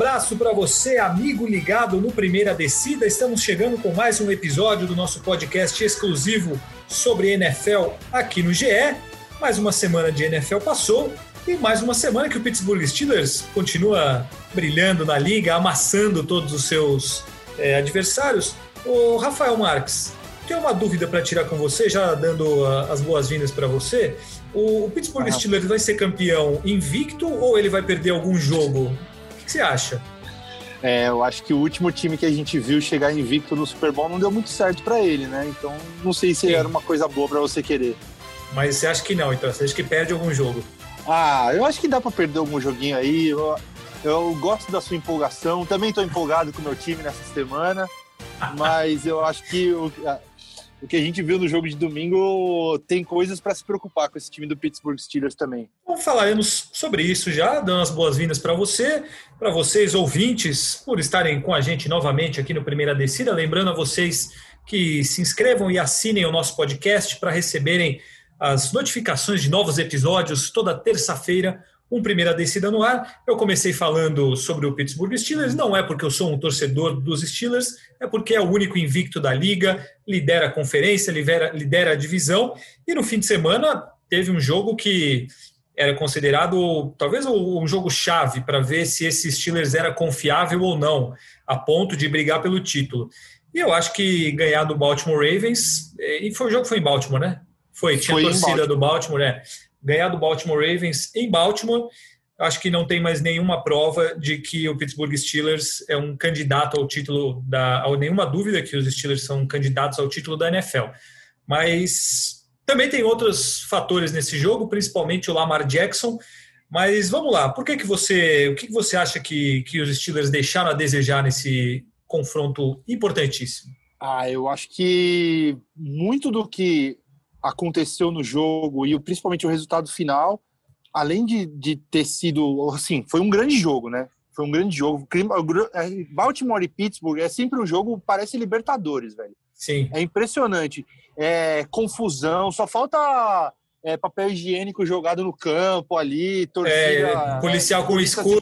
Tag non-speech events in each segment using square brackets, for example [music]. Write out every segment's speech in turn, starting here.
abraço para você, amigo ligado no Primeira Descida. Estamos chegando com mais um episódio do nosso podcast exclusivo sobre NFL aqui no GE. Mais uma semana de NFL passou e mais uma semana que o Pittsburgh Steelers continua brilhando na liga, amassando todos os seus é, adversários. O Rafael Marques, tenho uma dúvida para tirar com você, já dando uh, as boas-vindas para você. O, o Pittsburgh ah. Steelers vai ser campeão invicto ou ele vai perder algum jogo? Que você acha? É, eu acho que o último time que a gente viu chegar invicto no Super Bowl não deu muito certo para ele, né? Então não sei se Sim. era uma coisa boa para você querer. Mas você acha que não, então? Você acha que perde algum jogo? Ah, eu acho que dá para perder algum joguinho aí. Eu, eu gosto da sua empolgação. Também estou empolgado com o meu time nessa semana. [laughs] mas eu acho que o, o que a gente viu no jogo de domingo tem coisas para se preocupar com esse time do Pittsburgh Steelers também. Vamos falaremos sobre isso já, dando as boas-vindas para você, para vocês ouvintes, por estarem com a gente novamente aqui no Primeira Descida. Lembrando a vocês que se inscrevam e assinem o nosso podcast para receberem as notificações de novos episódios toda terça-feira um primeira descida no ar. Eu comecei falando sobre o Pittsburgh Steelers, não é porque eu sou um torcedor dos Steelers, é porque é o único invicto da liga, lidera a conferência, lidera, lidera a divisão, e no fim de semana teve um jogo que era considerado talvez um jogo chave para ver se esse Steelers era confiável ou não, a ponto de brigar pelo título. E eu acho que ganhar do Baltimore Ravens, e foi o jogo que foi em Baltimore, né? Foi, tinha foi torcida Baltimore. do Baltimore, né? Ganhar do Baltimore Ravens em Baltimore, acho que não tem mais nenhuma prova de que o Pittsburgh Steelers é um candidato ao título da. Há nenhuma dúvida que os Steelers são candidatos ao título da NFL. Mas também tem outros fatores nesse jogo, principalmente o Lamar Jackson. Mas vamos lá, por que, que você. O que, que você acha que, que os Steelers deixaram a desejar nesse confronto importantíssimo? Ah, eu acho que muito do que aconteceu no jogo e principalmente o resultado final, além de, de ter sido, assim, foi um grande jogo, né? Foi um grande jogo. É, Baltimore e Pittsburgh é sempre um jogo, parece Libertadores, velho. Sim. É impressionante. É confusão, só falta é, papel higiênico jogado no campo ali, torcida. É, policial é, com escudo.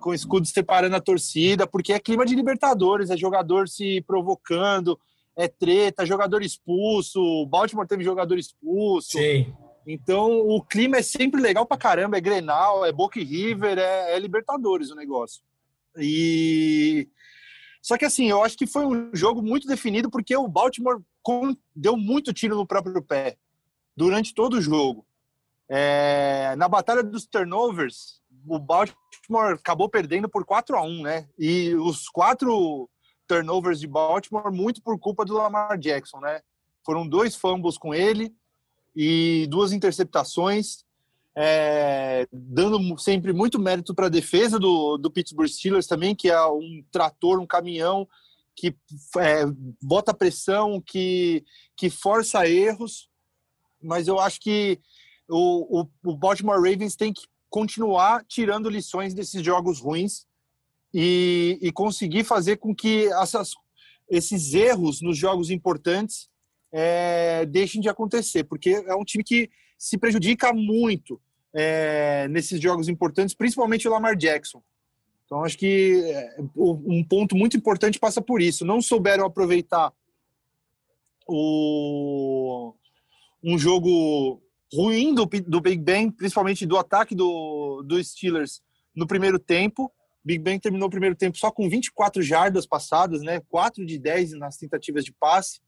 Com escudo separando a torcida, porque é clima de Libertadores, é jogador se provocando, é treta, jogador expulso, o Baltimore teve jogador expulso. Sim. Então o clima é sempre legal pra caramba, é Grenal, é Boca River, é, é Libertadores o negócio. E só que assim, eu acho que foi um jogo muito definido porque o Baltimore deu muito tiro no próprio pé durante todo o jogo. É, na batalha dos turnovers, o Baltimore acabou perdendo por 4 a 1 né? E os quatro turnovers de Baltimore muito por culpa do Lamar Jackson, né? Foram dois fumbles com ele e duas interceptações, é, dando sempre muito mérito para a defesa do, do Pittsburgh Steelers também, que é um trator, um caminhão que é, bota pressão, que, que força erros, mas eu acho que o, o, o Baltimore Ravens tem que continuar tirando lições desses jogos ruins e, e conseguir fazer com que essas, esses erros nos jogos importantes é, deixem de acontecer, porque é um time que se prejudica muito é, nesses jogos importantes, principalmente o Lamar Jackson. Então, acho que é, um ponto muito importante passa por isso. Não souberam aproveitar o, um jogo ruim do, do Big Ben, principalmente do ataque do, do Steelers no primeiro tempo, Big Ben terminou o primeiro tempo só com 24 jardas passadas, né? 4 de 10 nas tentativas de passe.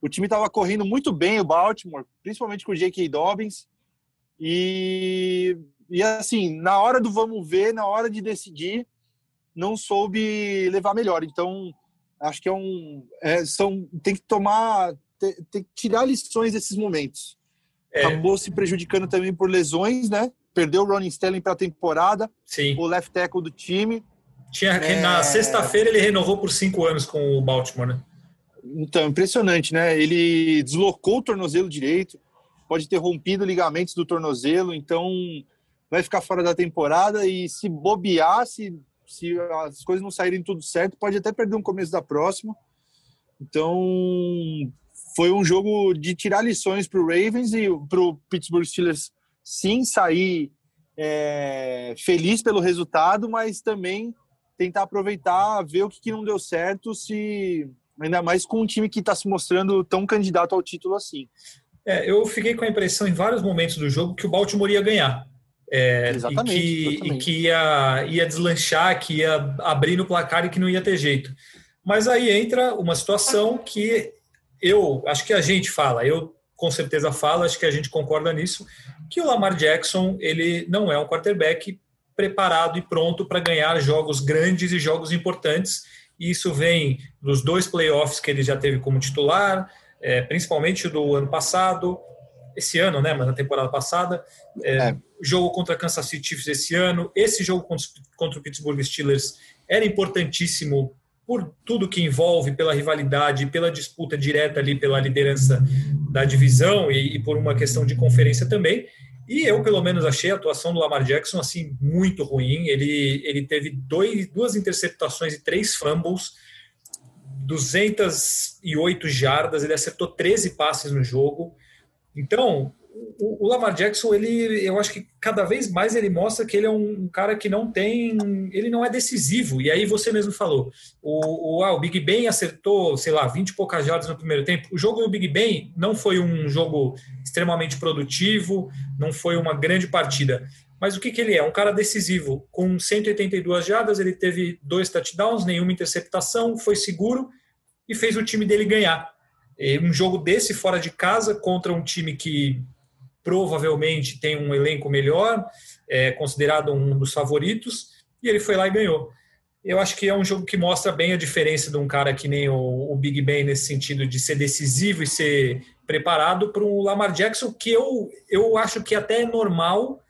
O time estava correndo muito bem, o Baltimore, principalmente com o J.K. Dobbins. E, e assim, na hora do vamos ver, na hora de decidir, não soube levar melhor. Então, acho que é um. É, são, tem que tomar. Tem, tem, que tirar lições desses momentos. É. Acabou se prejudicando também por lesões, né? Perdeu o Ronnie Sterling para a temporada, Sim. o left tackle do time. Tinha, é... Na sexta-feira ele renovou por cinco anos com o Baltimore, né? Então, impressionante, né? Ele deslocou o tornozelo direito, pode ter rompido ligamentos do tornozelo, então vai ficar fora da temporada e se bobear, se, se as coisas não saírem tudo certo, pode até perder um começo da próxima. Então, foi um jogo de tirar lições para o Ravens e para o Pittsburgh Steelers sim sair é, feliz pelo resultado, mas também tentar aproveitar, ver o que, que não deu certo, se ainda mais com um time que está se mostrando tão candidato ao título assim. É, eu fiquei com a impressão em vários momentos do jogo que o Baltimore ia ganhar. É, exatamente, e que. E que ia, ia deslanchar, que ia abrir no placar e que não ia ter jeito. Mas aí entra uma situação que eu acho que a gente fala, eu com certeza falo, acho que a gente concorda nisso, que o Lamar Jackson ele não é um quarterback preparado e pronto para ganhar jogos grandes e jogos importantes. E isso vem dos dois playoffs que ele já teve como titular, é, principalmente do ano passado, esse ano, né? Mas na temporada passada, é, é. jogo contra Kansas City Chiefs esse ano, esse jogo contra, contra o Pittsburgh Steelers era importantíssimo por tudo que envolve, pela rivalidade, pela disputa direta ali pela liderança da divisão e, e, por uma questão de conferência também. E eu, pelo menos, achei a atuação do Lamar Jackson assim muito ruim. Ele, ele teve dois, duas interceptações e três fumbles, 208 jardas, ele acertou 13 passes no jogo. Então, o, Lamar Jackson, ele, eu acho que cada vez mais ele mostra que ele é um, cara que não tem, ele não é decisivo. E aí você mesmo falou, o, o, ah, o Big Ben acertou, sei lá, 20 e poucas jardas no primeiro tempo. O jogo do Big Ben não foi um jogo extremamente produtivo, não foi uma grande partida. Mas o que, que ele é? Um cara decisivo. Com 182 jardas, ele teve dois touchdowns, nenhuma interceptação, foi seguro e fez o time dele ganhar. Um jogo desse fora de casa contra um time que provavelmente tem um elenco melhor, é considerado um dos favoritos, e ele foi lá e ganhou. Eu acho que é um jogo que mostra bem a diferença de um cara que nem o, o Big Ben nesse sentido de ser decisivo e ser preparado para um Lamar Jackson que eu, eu acho que até é normal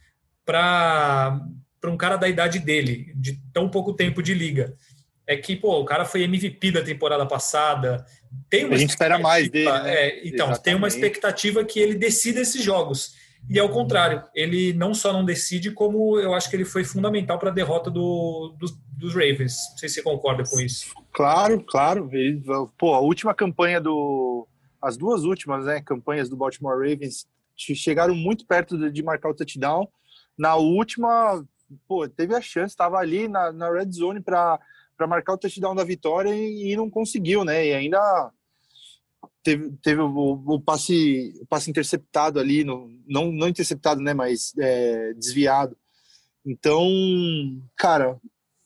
para um cara da idade dele, de tão pouco tempo de liga. É que, pô, o cara foi MVP da temporada passada, tem uma a gente espera mais dele. Né? É, então, Exatamente. tem uma expectativa que ele decida esses jogos. E ao contrário, ele não só não decide, como eu acho que ele foi fundamental para a derrota do, do, dos Ravens. Não sei se você concorda com isso. Claro, claro. Ele, pô, a última campanha do. As duas últimas né, campanhas do Baltimore Ravens chegaram muito perto de, de marcar o touchdown. Na última, pô, teve a chance, estava ali na, na red zone para para marcar o touchdown da vitória e, e, não conseguiu, né? E ainda teve, teve o, o, passe, o passe interceptado ali, no, não, não interceptado, né? Mas é, desviado. Então, cara,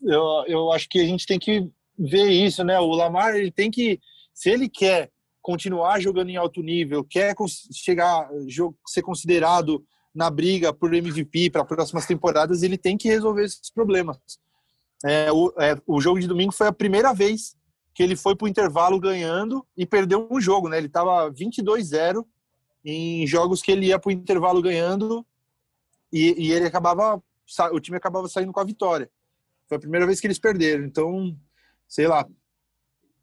eu, eu acho que a gente tem que ver isso, né? O Lamar, ele tem que, se ele quer continuar jogando em alto nível, quer chegar, ser considerado na briga por MVP para próximas temporadas, ele tem que resolver esses problemas. É, o, é, o jogo de domingo foi a primeira vez que ele foi para o intervalo ganhando e perdeu um jogo, né? Ele estava 22-0 em jogos que ele ia para o intervalo ganhando e, e, ele acabava, o time acabava saindo com a vitória. Foi a primeira vez que eles perderam. Então, sei lá,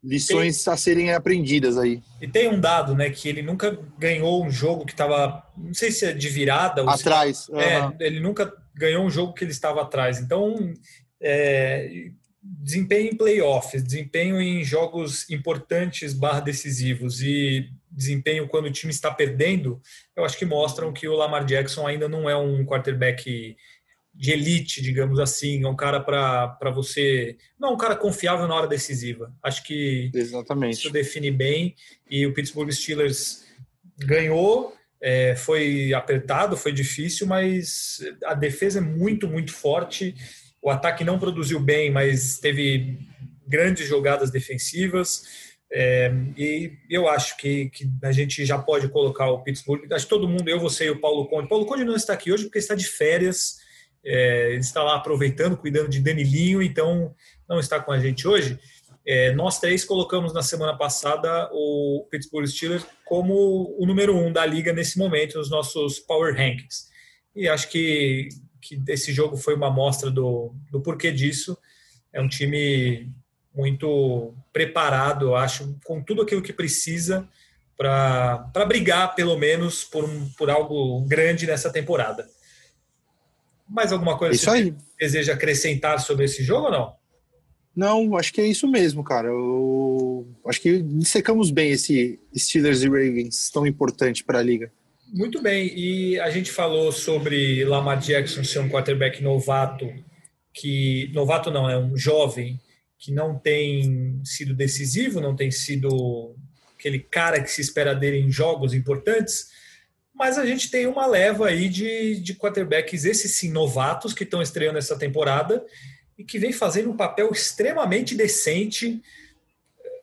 lições tem, a serem aprendidas aí. E tem um dado, né, que ele nunca ganhou um jogo que estava, não sei se é de virada ou atrás. Se, uhum. é, ele nunca ganhou um jogo que ele estava atrás. Então, é, desempenho em playoffs, desempenho em jogos importantes barra decisivos e desempenho quando o time está perdendo, eu acho que mostram que o Lamar Jackson ainda não é um quarterback de elite, digamos assim, é um cara para você. Não é um cara confiável na hora decisiva. Acho que Exatamente. isso define bem. E o Pittsburgh Steelers ganhou, é, foi apertado, foi difícil, mas a defesa é muito, muito forte o ataque não produziu bem, mas teve grandes jogadas defensivas. É, e eu acho que, que, a gente já pode colocar o Pittsburgh. Acho que todo mundo, eu, você e o Paulo Conde. Paulo Conde não está aqui hoje porque está de férias. É, ele está lá aproveitando, cuidando de Danilinho, então não está com a gente hoje. É, nós três colocamos na semana passada o Pittsburgh Steelers como o número um da liga nesse momento, nos nossos Power Rankings. E acho que que esse jogo foi uma amostra do, do porquê disso. É um time muito preparado, eu acho, com tudo aquilo que precisa para brigar, pelo menos, por, um, por algo grande nessa temporada. Mais alguma coisa isso que você deseja acrescentar sobre esse jogo ou não? Não, acho que é isso mesmo, cara. Eu acho que dissecamos bem esse Steelers e Ravens tão importante para a liga. Muito bem, e a gente falou sobre Lamar Jackson ser um quarterback novato que novato não, é um jovem que não tem sido decisivo, não tem sido aquele cara que se espera dele em jogos importantes, mas a gente tem uma leva aí de, de quarterbacks, esses sim, novatos, que estão estreando essa temporada e que vem fazendo um papel extremamente decente.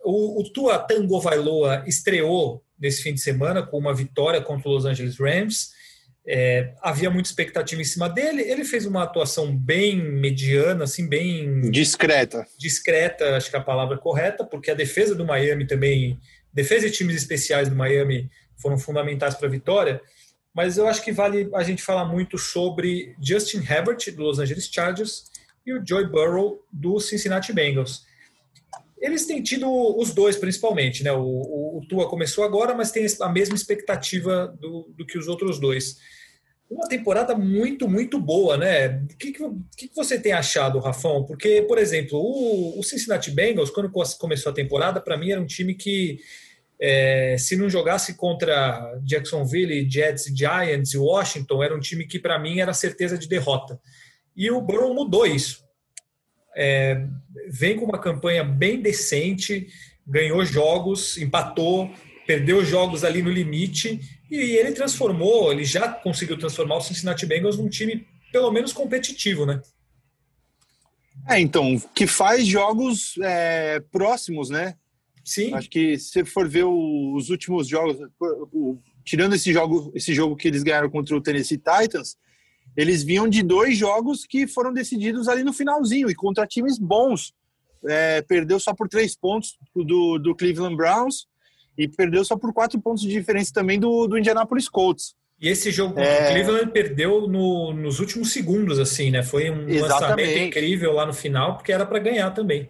O, o Tua Tango Vailoa estreou nesse fim de semana com uma vitória contra o Los Angeles Rams. É, havia muita expectativa em cima dele. Ele fez uma atuação bem mediana, assim, bem discreta. Discreta, acho que é a palavra correta, porque a defesa do Miami também, defesa e times especiais do Miami foram fundamentais para a vitória. Mas eu acho que vale a gente falar muito sobre Justin Herbert do Los Angeles Chargers e o Joey Burrow do Cincinnati Bengals. Eles têm tido os dois principalmente, né? O, o, o Tua começou agora, mas tem a mesma expectativa do, do que os outros dois. Uma temporada muito, muito boa, né? O que, que, que você tem achado, Rafão? Porque, por exemplo, o, o Cincinnati Bengals, quando começou a temporada, para mim era um time que, é, se não jogasse contra Jacksonville, Jets, Giants e Washington, era um time que, para mim, era certeza de derrota. E o Burrow mudou isso. É, vem com uma campanha bem decente, ganhou jogos, empatou, perdeu jogos ali no limite e ele transformou, ele já conseguiu transformar o Cincinnati Bengals num time pelo menos competitivo, né? É, então, que faz jogos é, próximos, né? Sim. Acho que se for ver os últimos jogos, tirando esse jogo, esse jogo que eles ganharam contra o Tennessee Titans, eles vinham de dois jogos que foram decididos ali no finalzinho e contra times bons. É, perdeu só por três pontos do, do Cleveland Browns e perdeu só por quatro pontos de diferença também do, do Indianapolis Colts. E esse jogo contra é... o Cleveland perdeu no, nos últimos segundos, assim, né? Foi um Exatamente. lançamento incrível lá no final, porque era para ganhar também.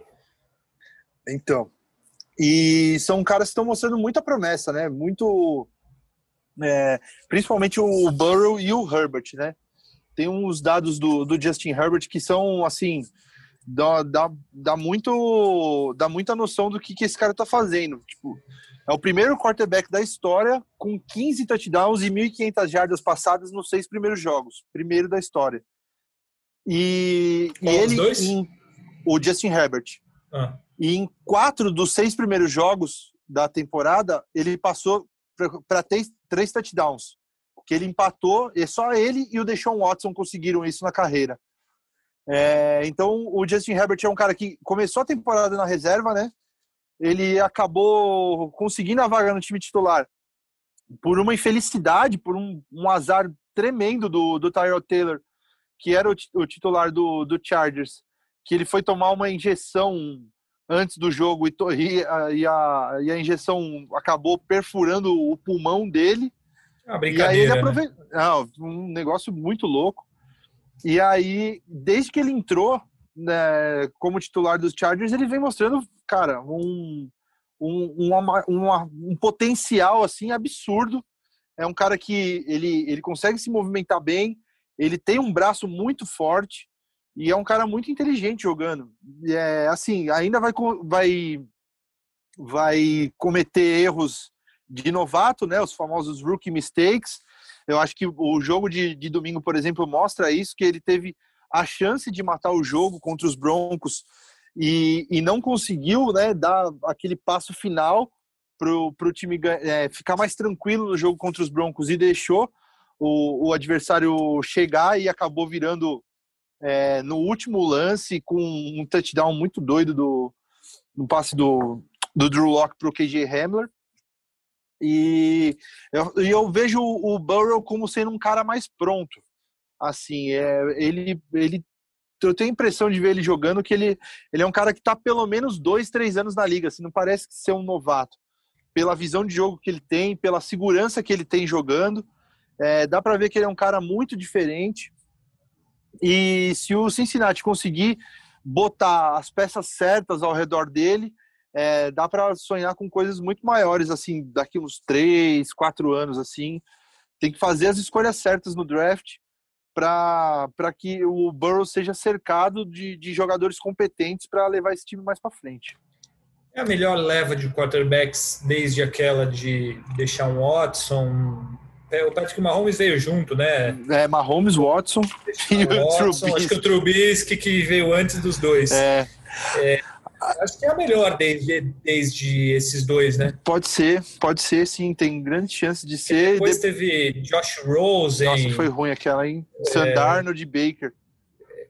Então. E são caras que estão mostrando muita promessa, né? Muito. É, principalmente o Burrow e o Herbert, né? Tem uns dados do, do Justin Herbert que são assim dá, dá, dá muito dá muita noção do que, que esse cara tá fazendo. Tipo é o primeiro quarterback da história com 15 touchdowns e 1.500 jardas passadas nos seis primeiros jogos. Primeiro da história. E, e ele em, o Justin Herbert. Ah. e em quatro dos seis primeiros jogos da temporada ele passou para três, três touchdowns que ele empatou e só ele e o Deshaun Watson conseguiram isso na carreira. É, então, o Justin Herbert é um cara que começou a temporada na reserva, né? Ele acabou conseguindo a vaga no time titular por uma infelicidade, por um, um azar tremendo do, do Tyrell Taylor, que era o, o titular do, do Chargers, que ele foi tomar uma injeção antes do jogo e, e, a, e, a, e a injeção acabou perfurando o pulmão dele brincadeira. E aí ele aproveitou. Né? Não, um negócio muito louco. E aí, desde que ele entrou né, como titular dos Chargers, ele vem mostrando, cara, um, um, uma, uma, um potencial assim absurdo. É um cara que ele, ele consegue se movimentar bem, ele tem um braço muito forte e é um cara muito inteligente jogando. É, assim, ainda vai, vai, vai cometer erros de novato, né? Os famosos rookie mistakes. Eu acho que o jogo de, de domingo, por exemplo, mostra isso, que ele teve a chance de matar o jogo contra os Broncos e, e não conseguiu né, dar aquele passo final para o time é, ficar mais tranquilo no jogo contra os Broncos e deixou o, o adversário chegar e acabou virando é, no último lance com um touchdown muito doido do no passe do, do Drew Locke para o KJ Hamler. E eu, eu vejo o Burrow como sendo um cara mais pronto. Assim, é, ele, ele eu tenho a impressão de ver ele jogando que ele, ele é um cara que está pelo menos dois, três anos na liga. Assim, não parece ser um novato. Pela visão de jogo que ele tem, pela segurança que ele tem jogando, é, dá para ver que ele é um cara muito diferente. E se o Cincinnati conseguir botar as peças certas ao redor dele, é, dá para sonhar com coisas muito maiores, assim, daqui uns três, quatro anos, assim. Tem que fazer as escolhas certas no draft para que o Burrow seja cercado de, de jogadores competentes para levar esse time mais para frente. É a melhor leva de quarterbacks desde aquela de deixar um Watson, É, o Patrick Mahomes veio junto, né? É, Mahomes, Watson [laughs] e o Trubisky. Acho que o Trubisky que veio antes dos dois. É. é. Acho que é a melhor desde, desde esses dois, né? Pode ser, pode ser, sim. Tem grande chance de ser. depois de... teve Josh Rosen. Nossa, foi ruim aquela, hein? É... Sandarno de Baker.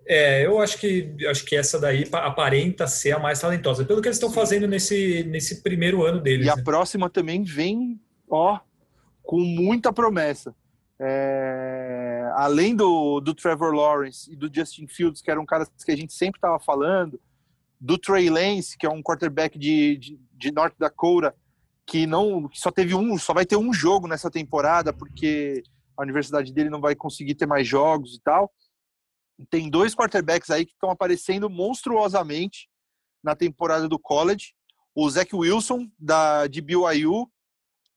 É, eu acho que acho que essa daí aparenta ser a mais talentosa, pelo que eles estão fazendo nesse, nesse primeiro ano deles. E a né? próxima também vem, ó, com muita promessa. É, além do, do Trevor Lawrence e do Justin Fields, que eram caras que a gente sempre estava falando, do Trey Lance, que é um quarterback de, de, de North Dakota, que não que só teve um, só vai ter um jogo nessa temporada, porque a universidade dele não vai conseguir ter mais jogos e tal. Tem dois quarterbacks aí que estão aparecendo monstruosamente na temporada do college. O Zach Wilson, da, de BYU,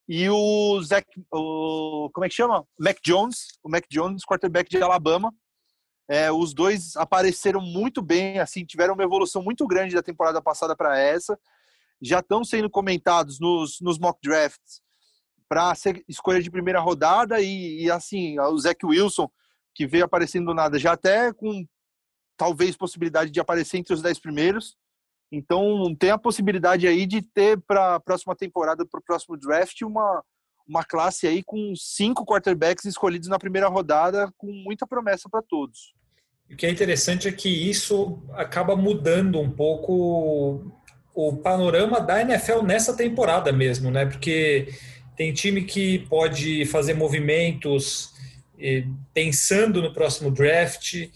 e o Zach, o, como é que chama? Mac Jones, o Mac Jones, quarterback de Alabama. É, os dois apareceram muito bem, assim, tiveram uma evolução muito grande da temporada passada para essa. Já estão sendo comentados nos, nos mock drafts para escolha de primeira rodada e, e, assim, o Zach Wilson, que veio aparecendo do nada, já até com talvez possibilidade de aparecer entre os dez primeiros. Então, tem a possibilidade aí de ter para a próxima temporada, para o próximo draft, uma, uma classe aí com cinco quarterbacks escolhidos na primeira rodada, com muita promessa para todos. O que é interessante é que isso acaba mudando um pouco o panorama da NFL nessa temporada mesmo, né? Porque tem time que pode fazer movimentos pensando no próximo draft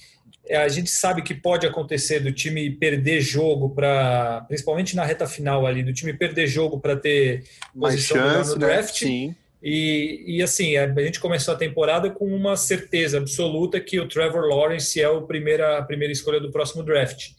é, a gente sabe que pode acontecer do time perder jogo para, principalmente na reta final ali, do time perder jogo para ter Mais posição chance, no né? draft. Né? Sim. E, e assim, a gente começou a temporada com uma certeza absoluta que o Trevor Lawrence é o primeira, a primeira escolha do próximo draft.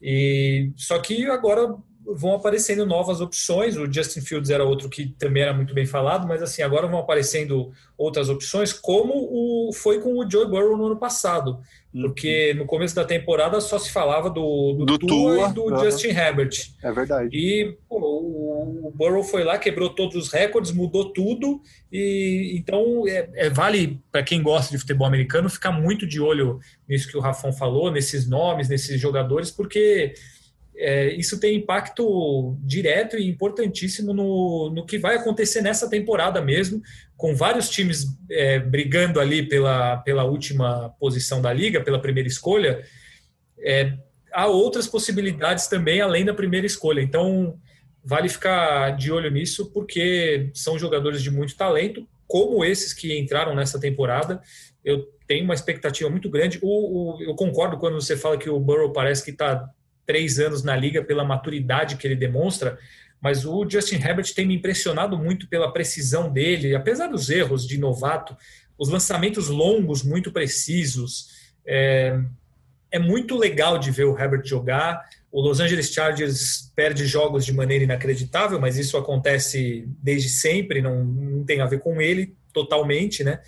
E só que agora vão aparecendo novas opções. O Justin Fields era outro que também era muito bem falado, mas assim, agora vão aparecendo outras opções, como o, foi com o Joe Burrow no ano passado. Uhum. Porque no começo da temporada só se falava do, do, do Tua, Tua, e do. Justin Herbert. É verdade. E pô, o, o Burrow foi lá, quebrou todos os recordes, mudou tudo. E então é, é vale para quem gosta de futebol americano ficar muito de olho nisso que o Rafão falou, nesses nomes, nesses jogadores, porque é, isso tem impacto direto e importantíssimo no, no que vai acontecer nessa temporada mesmo, com vários times é, brigando ali pela, pela última posição da liga, pela primeira escolha. É, há outras possibilidades também além da primeira escolha. Então, vale ficar de olho nisso, porque são jogadores de muito talento, como esses que entraram nessa temporada. Eu tenho uma expectativa muito grande. O, o, eu concordo quando você fala que o Burrow parece que está três anos na liga pela maturidade que ele demonstra, mas o Justin Herbert tem me impressionado muito pela precisão dele, apesar dos erros de novato, os lançamentos longos, muito precisos. É, é muito legal de ver o Herbert jogar. O Los Angeles Chargers perde jogos de maneira inacreditável, mas isso acontece desde sempre, não, não tem a ver com ele totalmente, né?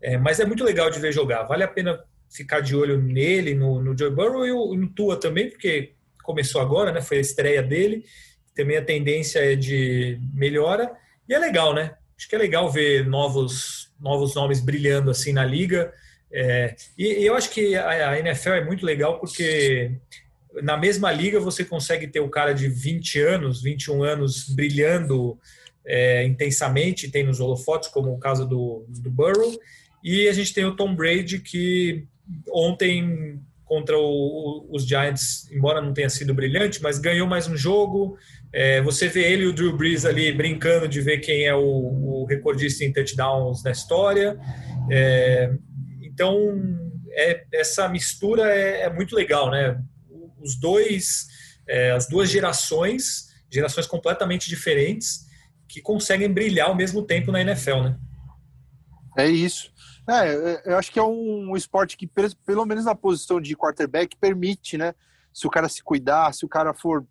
É, mas é muito legal de ver jogar. Vale a pena ficar de olho nele, no, no Joe Burrow e no Tua também, porque começou agora, né? Foi a estreia dele. Também a tendência é de melhora. E é legal, né? Acho que é legal ver novos, novos nomes brilhando assim na liga. É, e, e, eu acho que a, a, NFL é muito legal porque na mesma liga você consegue ter o cara de 20 anos, 21 anos brilhando é, intensamente, tem nos holofotes, como o caso do, do Burrow, e a gente tem o Tom Brady que ontem contra o, os Giants, embora não tenha sido brilhante, mas ganhou mais um jogo. É, você vê ele e o Drew Brees ali brincando de ver quem é o, o recordista em touchdowns na história. É, então, é, essa mistura é, é, muito legal, né? Os dois, é, as duas gerações, gerações completamente diferentes, que conseguem brilhar ao mesmo tempo na NFL, né? É isso. É, é, eu acho que é um esporte que, pelo menos na posição de quarterback, permite, né? Se o cara se cuidar, se o cara for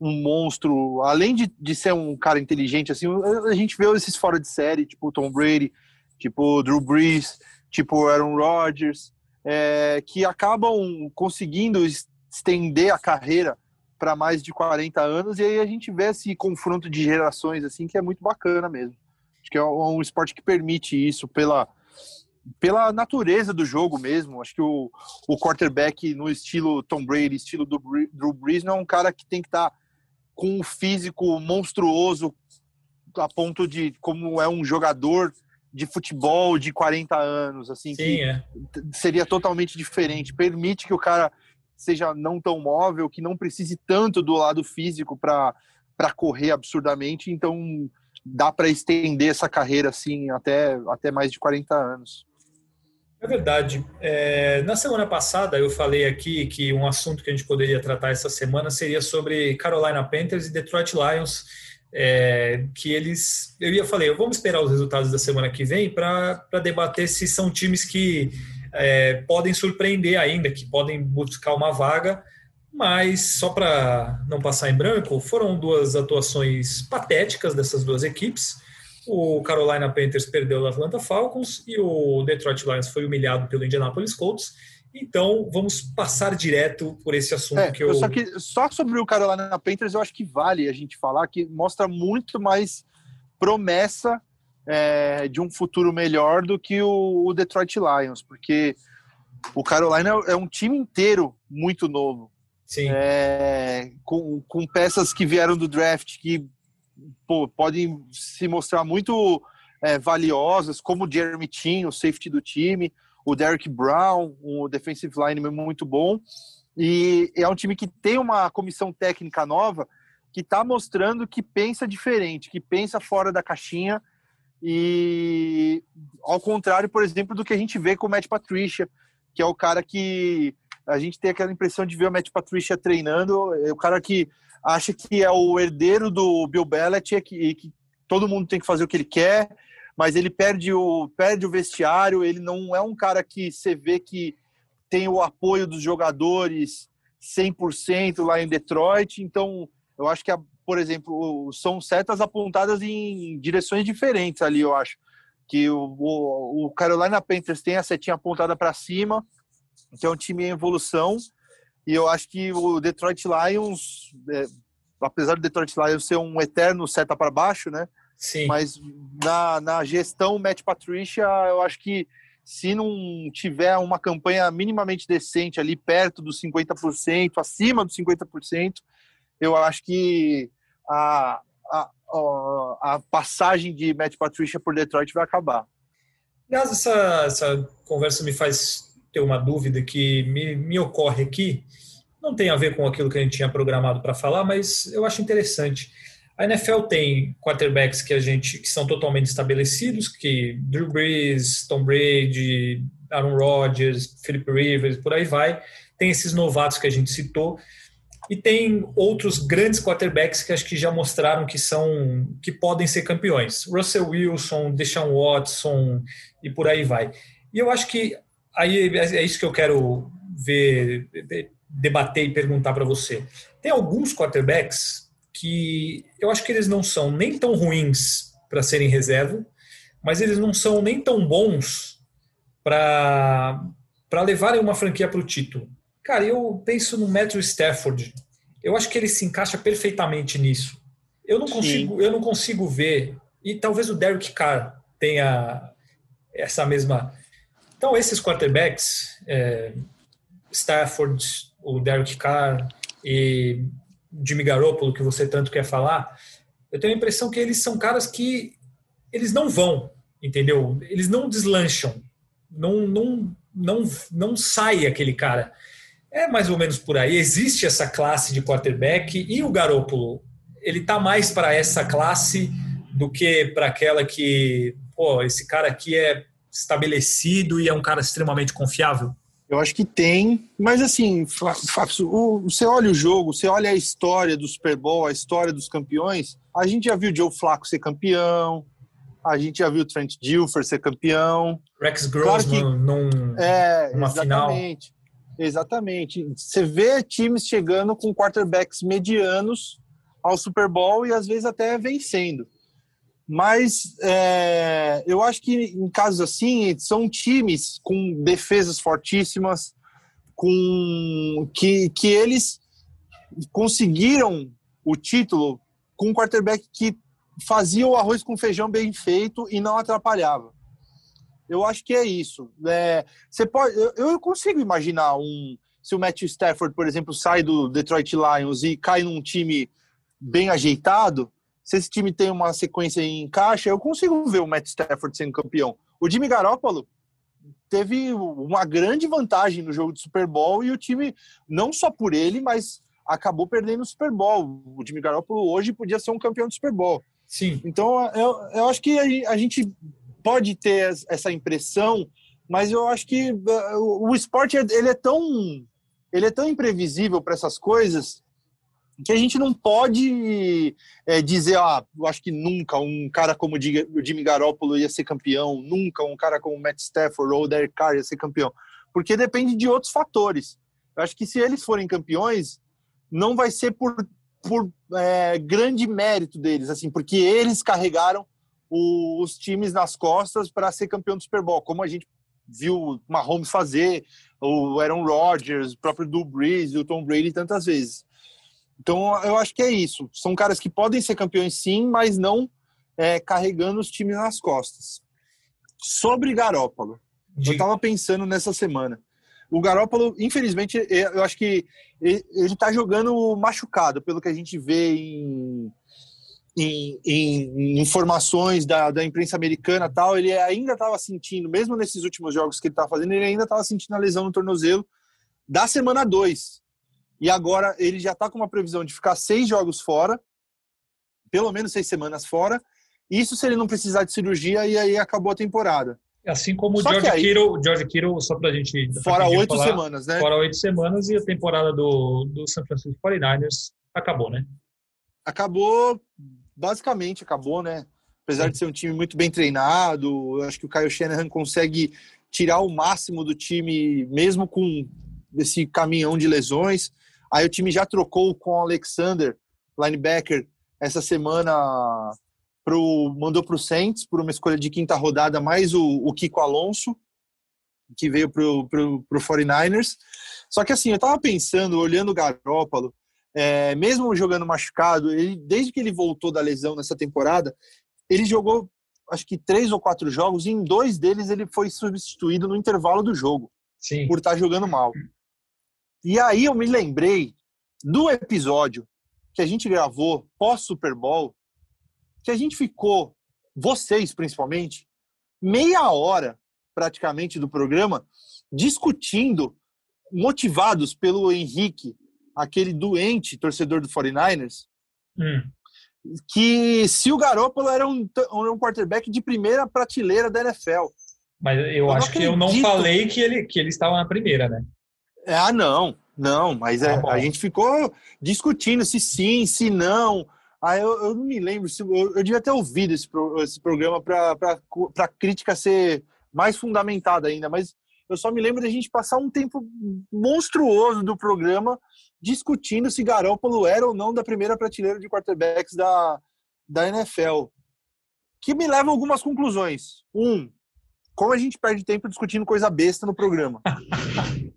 um monstro, além de, de ser um cara inteligente, assim, a gente vê esses fora de série, tipo Tom Brady, tipo Drew Brees, tipo Aaron Rodgers, é, que acabam conseguindo estender a carreira para mais de 40 anos, e aí a gente vê esse confronto de gerações, assim, que é muito bacana mesmo. Acho que é um esporte que permite isso pela, pela natureza do jogo mesmo. Acho que o, o quarterback no estilo Tom Brady, estilo do Drew Brees, não é um cara que tem que estar tá com um físico monstruoso a ponto de como é um jogador de futebol de 40 anos, assim, Sim, é. seria totalmente diferente. Permite que o cara seja não tão móvel, que não precise tanto do lado físico para correr absurdamente, então dá para estender essa carreira assim até, até mais de 40 anos. É verdade. É, na semana passada eu falei aqui que um assunto que a gente poderia tratar essa semana seria sobre Carolina Panthers e Detroit Lions é, que eles. Eu ia falei, vamos esperar os resultados da semana que vem para debater se são times que é, podem surpreender ainda, que podem buscar uma vaga, mas só para não passar em branco, foram duas atuações patéticas dessas duas equipes. O Carolina Panthers perdeu o Atlanta Falcons e o Detroit Lions foi humilhado pelo Indianapolis Colts. Então, vamos passar direto por esse assunto é, que eu. Só, que, só sobre o Carolina Panthers, eu acho que vale a gente falar que mostra muito mais promessa é, de um futuro melhor do que o, o, Detroit Lions, porque o Carolina é um time inteiro muito novo. Sim. É, com, com peças que vieram do draft que pô, podem se mostrar muito é, valiosas, como o Jeremy Chin, o safety do time o Derek Brown, um defensive lineman muito bom. E é um time que tem uma comissão técnica nova que está mostrando que pensa diferente, que pensa fora da caixinha. E ao contrário, por exemplo, do que a gente vê com o Matt Patricia, que é o cara que a gente tem aquela impressão de ver o Matt Patricia treinando, é o cara que acha que é o herdeiro do Bill Belichick e que todo mundo tem que fazer o que ele quer mas ele perde o, perde o vestiário, ele não é um cara que você vê que tem o apoio dos jogadores 100% lá em Detroit, então eu acho que, por exemplo, são setas apontadas em direções diferentes ali, eu acho. Que o, o, Carolina Panthers tem a setinha apontada para cima, que é um time em evolução, e eu acho que o Detroit Lions, é, apesar do Detroit Lions ser um eterno seta para baixo, né? Sim. Mas na, na gestão Matt Patricia, eu acho que se não tiver uma campanha minimamente decente ali perto dos 50%, acima dos 50%, eu acho que a, a, a passagem de Matt Patricia por Detroit vai acabar. Aliás, essa, essa conversa me faz ter uma dúvida que me, me ocorre aqui. Não tem a ver com aquilo que a gente tinha programado para falar, mas eu acho interessante. A NFL tem quarterbacks que a gente que são totalmente estabelecidos, que Drew Brees, Tom Brady, Aaron Rodgers, Philip Rivers, por aí vai. Tem esses novatos que a gente citou e tem outros grandes quarterbacks que acho que já mostraram que são que podem ser campeões. Russell Wilson, Deshaun Watson e por aí vai. E eu acho que aí é isso que eu quero ver, debater e perguntar para você. Tem alguns quarterbacks que eu acho que eles não são nem tão ruins para serem reserva, mas eles não são nem tão bons para levarem uma franquia para o título. Cara, eu penso no Matthew Stafford. Eu acho que ele se encaixa perfeitamente nisso. Eu não consigo, eu não consigo ver e talvez o Derek Carr tenha essa mesma. Então esses quarterbacks, é, Stafford, o Derek Carr e Jimmy Garoppolo, que você tanto quer falar, eu tenho a impressão que eles são caras que eles não vão, entendeu? Eles não deslancham, não, não, não, não sai aquele cara. É mais ou menos por aí. Existe essa classe de quarterback e o Garoppolo, ele tá mais para essa classe do que para aquela que, pô, esse cara aqui é estabelecido e é um cara extremamente confiável. Eu acho que tem, mas assim, Fábio, você olha o jogo, você olha a história do Super Bowl, a história dos campeões. A gente já viu o Joe Flacco ser campeão, a gente já viu o Trent Dilfer ser campeão. Rex Grossman claro num, é, numa exatamente, final. Exatamente. Você vê times chegando com quarterbacks medianos ao Super Bowl e às vezes até vencendo. Mas é, eu acho que em casos assim, são times com defesas fortíssimas, com que, que eles conseguiram o título com um quarterback que fazia o arroz com feijão bem feito e não atrapalhava. Eu acho que é isso. É, você pode, eu, eu consigo imaginar um se o Matthew Stafford, por exemplo, sai do Detroit Lions e cai num time bem ajeitado, se esse time tem uma sequência em caixa, eu consigo ver o Matt Stafford sendo campeão. O Jimmy Garoppolo teve uma grande vantagem no jogo de Super Bowl e o time, não só por ele, mas acabou perdendo o Super Bowl. O Jimmy Garoppolo hoje podia ser um campeão do Super Bowl. Sim. Então, eu, eu acho que a gente pode ter essa impressão, mas eu acho que uh, o esporte ele é tão ele é tão imprevisível para essas coisas que a gente não pode é, dizer, ah, eu acho que nunca um cara como o Jimmy Garoppolo ia ser campeão, nunca um cara como o Matt Stafford ou o Derek Carr ia ser campeão, porque depende de outros fatores. Eu acho que se eles forem campeões, não vai ser por, por é, grande mérito deles, assim, porque eles carregaram o, os times nas costas para ser campeão do Super Bowl, como a gente viu Mahomes fazer, o Aaron Rodgers, o próprio Drew Brees, o Tom Brady tantas vezes. Então, eu acho que é isso. São caras que podem ser campeões sim, mas não é, carregando os times nas costas. Sobre Garópolo, eu estava pensando nessa semana. O Garópolo, infelizmente, eu acho que ele está jogando machucado, pelo que a gente vê em, em, em informações da, da imprensa americana tal, ele ainda estava sentindo, mesmo nesses últimos jogos que ele estava fazendo, ele ainda estava sentindo a lesão no tornozelo da semana 2. E agora ele já está com uma previsão de ficar seis jogos fora, pelo menos seis semanas fora. Isso se ele não precisar de cirurgia e aí acabou a temporada. Assim como o George, aí, Kittle, George Kittle, só para a gente. Fora oito semanas, né? Fora oito semanas e a temporada do, do San Francisco 49ers acabou, né? Acabou basicamente acabou, né? Apesar Sim. de ser um time muito bem treinado, eu acho que o Kyle Shanahan consegue tirar o máximo do time, mesmo com esse caminhão de lesões. Aí o time já trocou com o Alexander, linebacker, essa semana pro, mandou para o Saints por uma escolha de quinta rodada, mais o, o Kiko Alonso, que veio para o 49ers. Só que assim, eu estava pensando, olhando o Garópolo, é, mesmo jogando machucado, ele, desde que ele voltou da lesão nessa temporada, ele jogou acho que três ou quatro jogos e em dois deles ele foi substituído no intervalo do jogo Sim. por estar tá jogando mal. E aí eu me lembrei do episódio que a gente gravou pós Super Bowl, que a gente ficou, vocês principalmente, meia hora praticamente do programa discutindo, motivados pelo Henrique aquele doente torcedor do 49ers, hum. que se o Garoppolo era um, um quarterback de primeira prateleira da NFL. Mas eu, eu acho que eu não falei que ele, que ele estava na primeira, né? Ah, não, não, mas é, a gente ficou discutindo se sim, se não. Ah, eu, eu não me lembro, se, eu, eu devia ter ouvido esse, esse programa para a crítica ser mais fundamentada ainda, mas eu só me lembro de a gente passar um tempo monstruoso do programa discutindo se Garoppolo era ou não da primeira prateleira de quarterbacks da, da NFL. Que me leva a algumas conclusões. Um, como a gente perde tempo discutindo coisa besta no programa.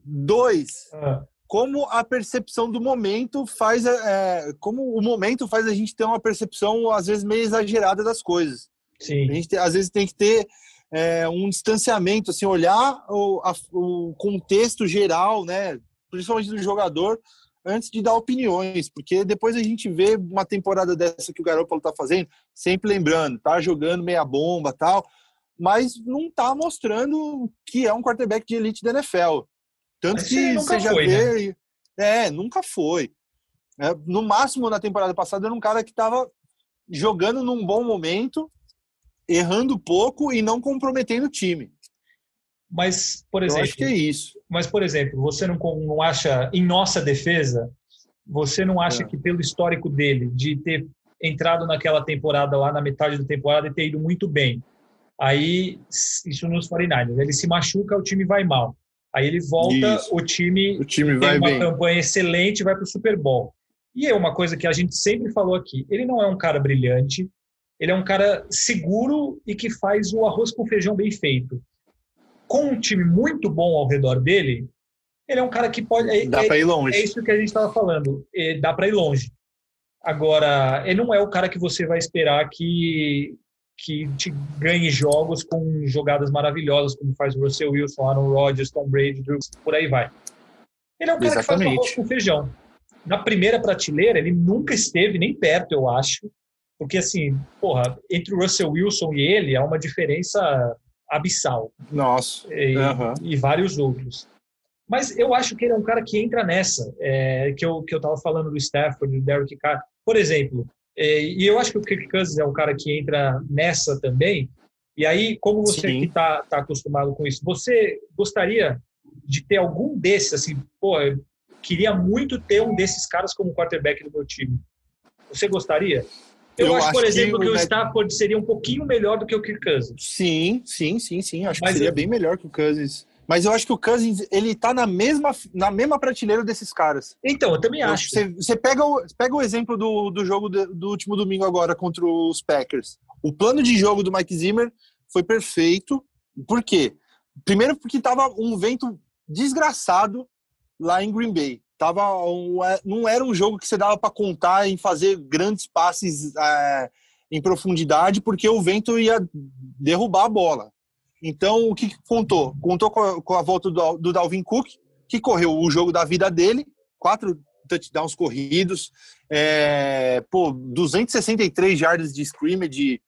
Dois, [laughs] ah. como a percepção do momento faz. É, como o momento faz a gente ter uma percepção, às vezes, meio exagerada das coisas. Sim. A gente, às vezes, tem que ter é, um distanciamento, assim, olhar o, a, o contexto geral, né? Principalmente do jogador, antes de dar opiniões, porque depois a gente vê uma temporada dessa que o Garoppolo tá fazendo, sempre lembrando, tá jogando meia bomba tal, mas não tá mostrando que é um quarterback de elite da NFL. Tanto mas que você já foi, vê. Né? É, nunca foi. É, no máximo, na temporada passada, era um cara que estava jogando num bom momento, errando pouco e não comprometendo o time. Mas, por exemplo. Eu acho que é isso. Mas, por exemplo, você não, não acha, em nossa defesa, você não acha é. que pelo histórico dele, de ter entrado naquela temporada lá na metade da temporada e ter ido muito bem, aí, isso nos 49ers, ele se machuca, o time vai mal. Aí ele volta, isso. o time, o time tem vai uma bem. campanha excelente vai para o Super Bowl. E é uma coisa que a gente sempre falou aqui: ele não é um cara brilhante, ele é um cara seguro e que faz o arroz com feijão bem feito com um time muito bom ao redor dele, ele é um cara que pode. É, dá para ir longe. É isso que a gente estava falando. É, dá para ir longe. Agora, ele não é o cara que você vai esperar que, que te ganhe jogos com jogadas maravilhosas, como faz o Russell Wilson, Aaron Rodgers, Tom Brady, por aí vai. Ele é um cara Exatamente. que faz arroz com feijão. Na primeira prateleira, ele nunca esteve nem perto, eu acho. Porque, assim, porra, entre o Russell Wilson e ele há uma diferença abissal. Nossa. E, uhum. e vários outros. Mas eu acho que ele é um cara que entra nessa, é, que eu que eu estava falando do Stafford, do Derek Carr, por exemplo. É, e eu acho que o Kirk Cousins é um cara que entra nessa também. E aí, como você Sim. que está tá acostumado com isso, você gostaria de ter algum desses, assim, pô, eu queria muito ter um desses caras como quarterback do meu time. Você gostaria? Eu, eu acho, por exemplo, que, que o, Stafford seria um pouquinho melhor do que o Kirk Cousins. Sim, sim, sim, sim. Acho Mas que seria eu... bem melhor que o Cousins. Mas eu acho que o Cousins, ele tá na mesma, na mesma prateleira desses caras. Então, eu também acho. Você, você pega, o, pega o exemplo do, do jogo de, do último domingo agora contra os Packers. O plano de jogo do Mike Zimmer foi perfeito. Por quê? Primeiro porque tava um vento desgraçado lá em Green Bay. Tava um, não era um jogo que você dava para contar em fazer grandes passes é, em profundidade, porque o vento ia derrubar a bola. Então, o que, contou? Contou com a, volta do, do, Dalvin Cook, que correu o jogo da vida dele, quatro touchdowns corridos, é, pô, 263 jardas de scrimmage.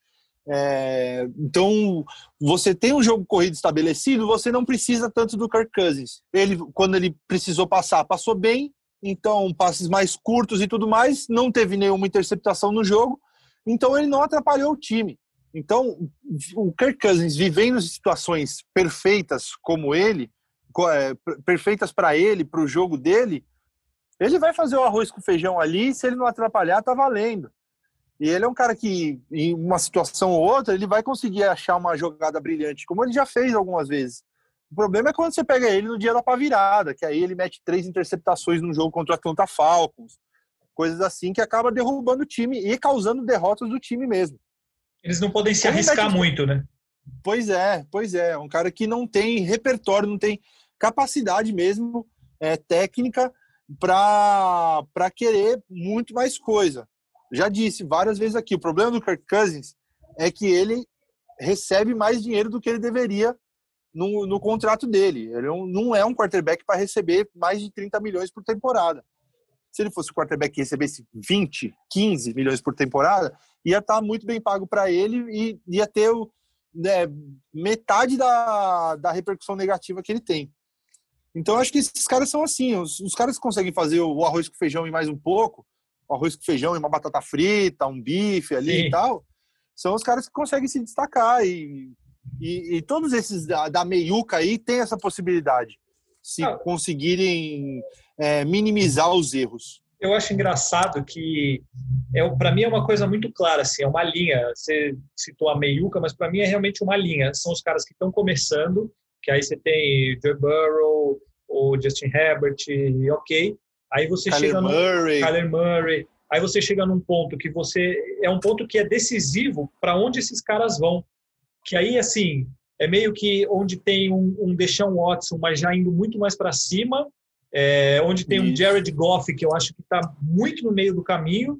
É, então, você tem um jogo corrido estabelecido, você não precisa tanto do Kirk Cousins. Ele, quando ele precisou passar, passou bem, então passes mais curtos e tudo mais, não teve nenhuma interceptação no jogo, então ele não atrapalhou o time. Então, o Kirk Cousins vivendo situações perfeitas como ele, é, perfeitas para ele, para o jogo dele, ele vai fazer o arroz com feijão ali, se ele não atrapalhar, tá valendo. E ele é um cara que, em uma situação ou outra, ele vai conseguir achar uma jogada brilhante, como ele já fez algumas vezes. O problema é quando você pega ele no dia da pavirada, que aí ele mete três interceptações no jogo contra o Atlanta Falcons, coisas assim que acaba derrubando o time e causando derrotas do time mesmo. Eles não podem se Como arriscar muito, né? Pois é, pois é. Um cara que não tem repertório, não tem capacidade mesmo é, técnica para querer muito mais coisa. Já disse várias vezes aqui, o problema do Kirk Cousins é que ele recebe mais dinheiro do que ele deveria no, no contrato dele. Ele não é um quarterback para receber mais de 30 milhões por temporada. Se ele fosse o quarterback que recebesse 20, 15 milhões por temporada, ia estar tá muito bem pago para ele e ia ter o, né, metade da, da repercussão negativa que ele tem. Então, acho que esses caras são assim. Os, os caras que conseguem fazer o arroz com feijão e mais um pouco, o arroz com feijão e uma batata frita, um bife ali Sim. e tal, são os caras que conseguem se destacar. E, e, e todos esses da, da meiuca aí têm essa possibilidade. Se ah. conseguirem é, minimizar os erros. Eu acho engraçado que é para mim é uma coisa muito clara assim, é uma linha. Você citou a meiuca, mas para mim é realmente uma linha. São os caras que estão começando, que aí você tem Joe Burrow, o Justin Herbert, ok. Aí você Kyler chega no Murray. Kyler Murray. Aí você chega num ponto que você é um ponto que é decisivo para onde esses caras vão. Que aí assim, é meio que onde tem um, um Deshaun Watson, mas já indo muito mais para cima, é, onde tem Isso. um Jared Goff, que eu acho que está muito no meio do caminho,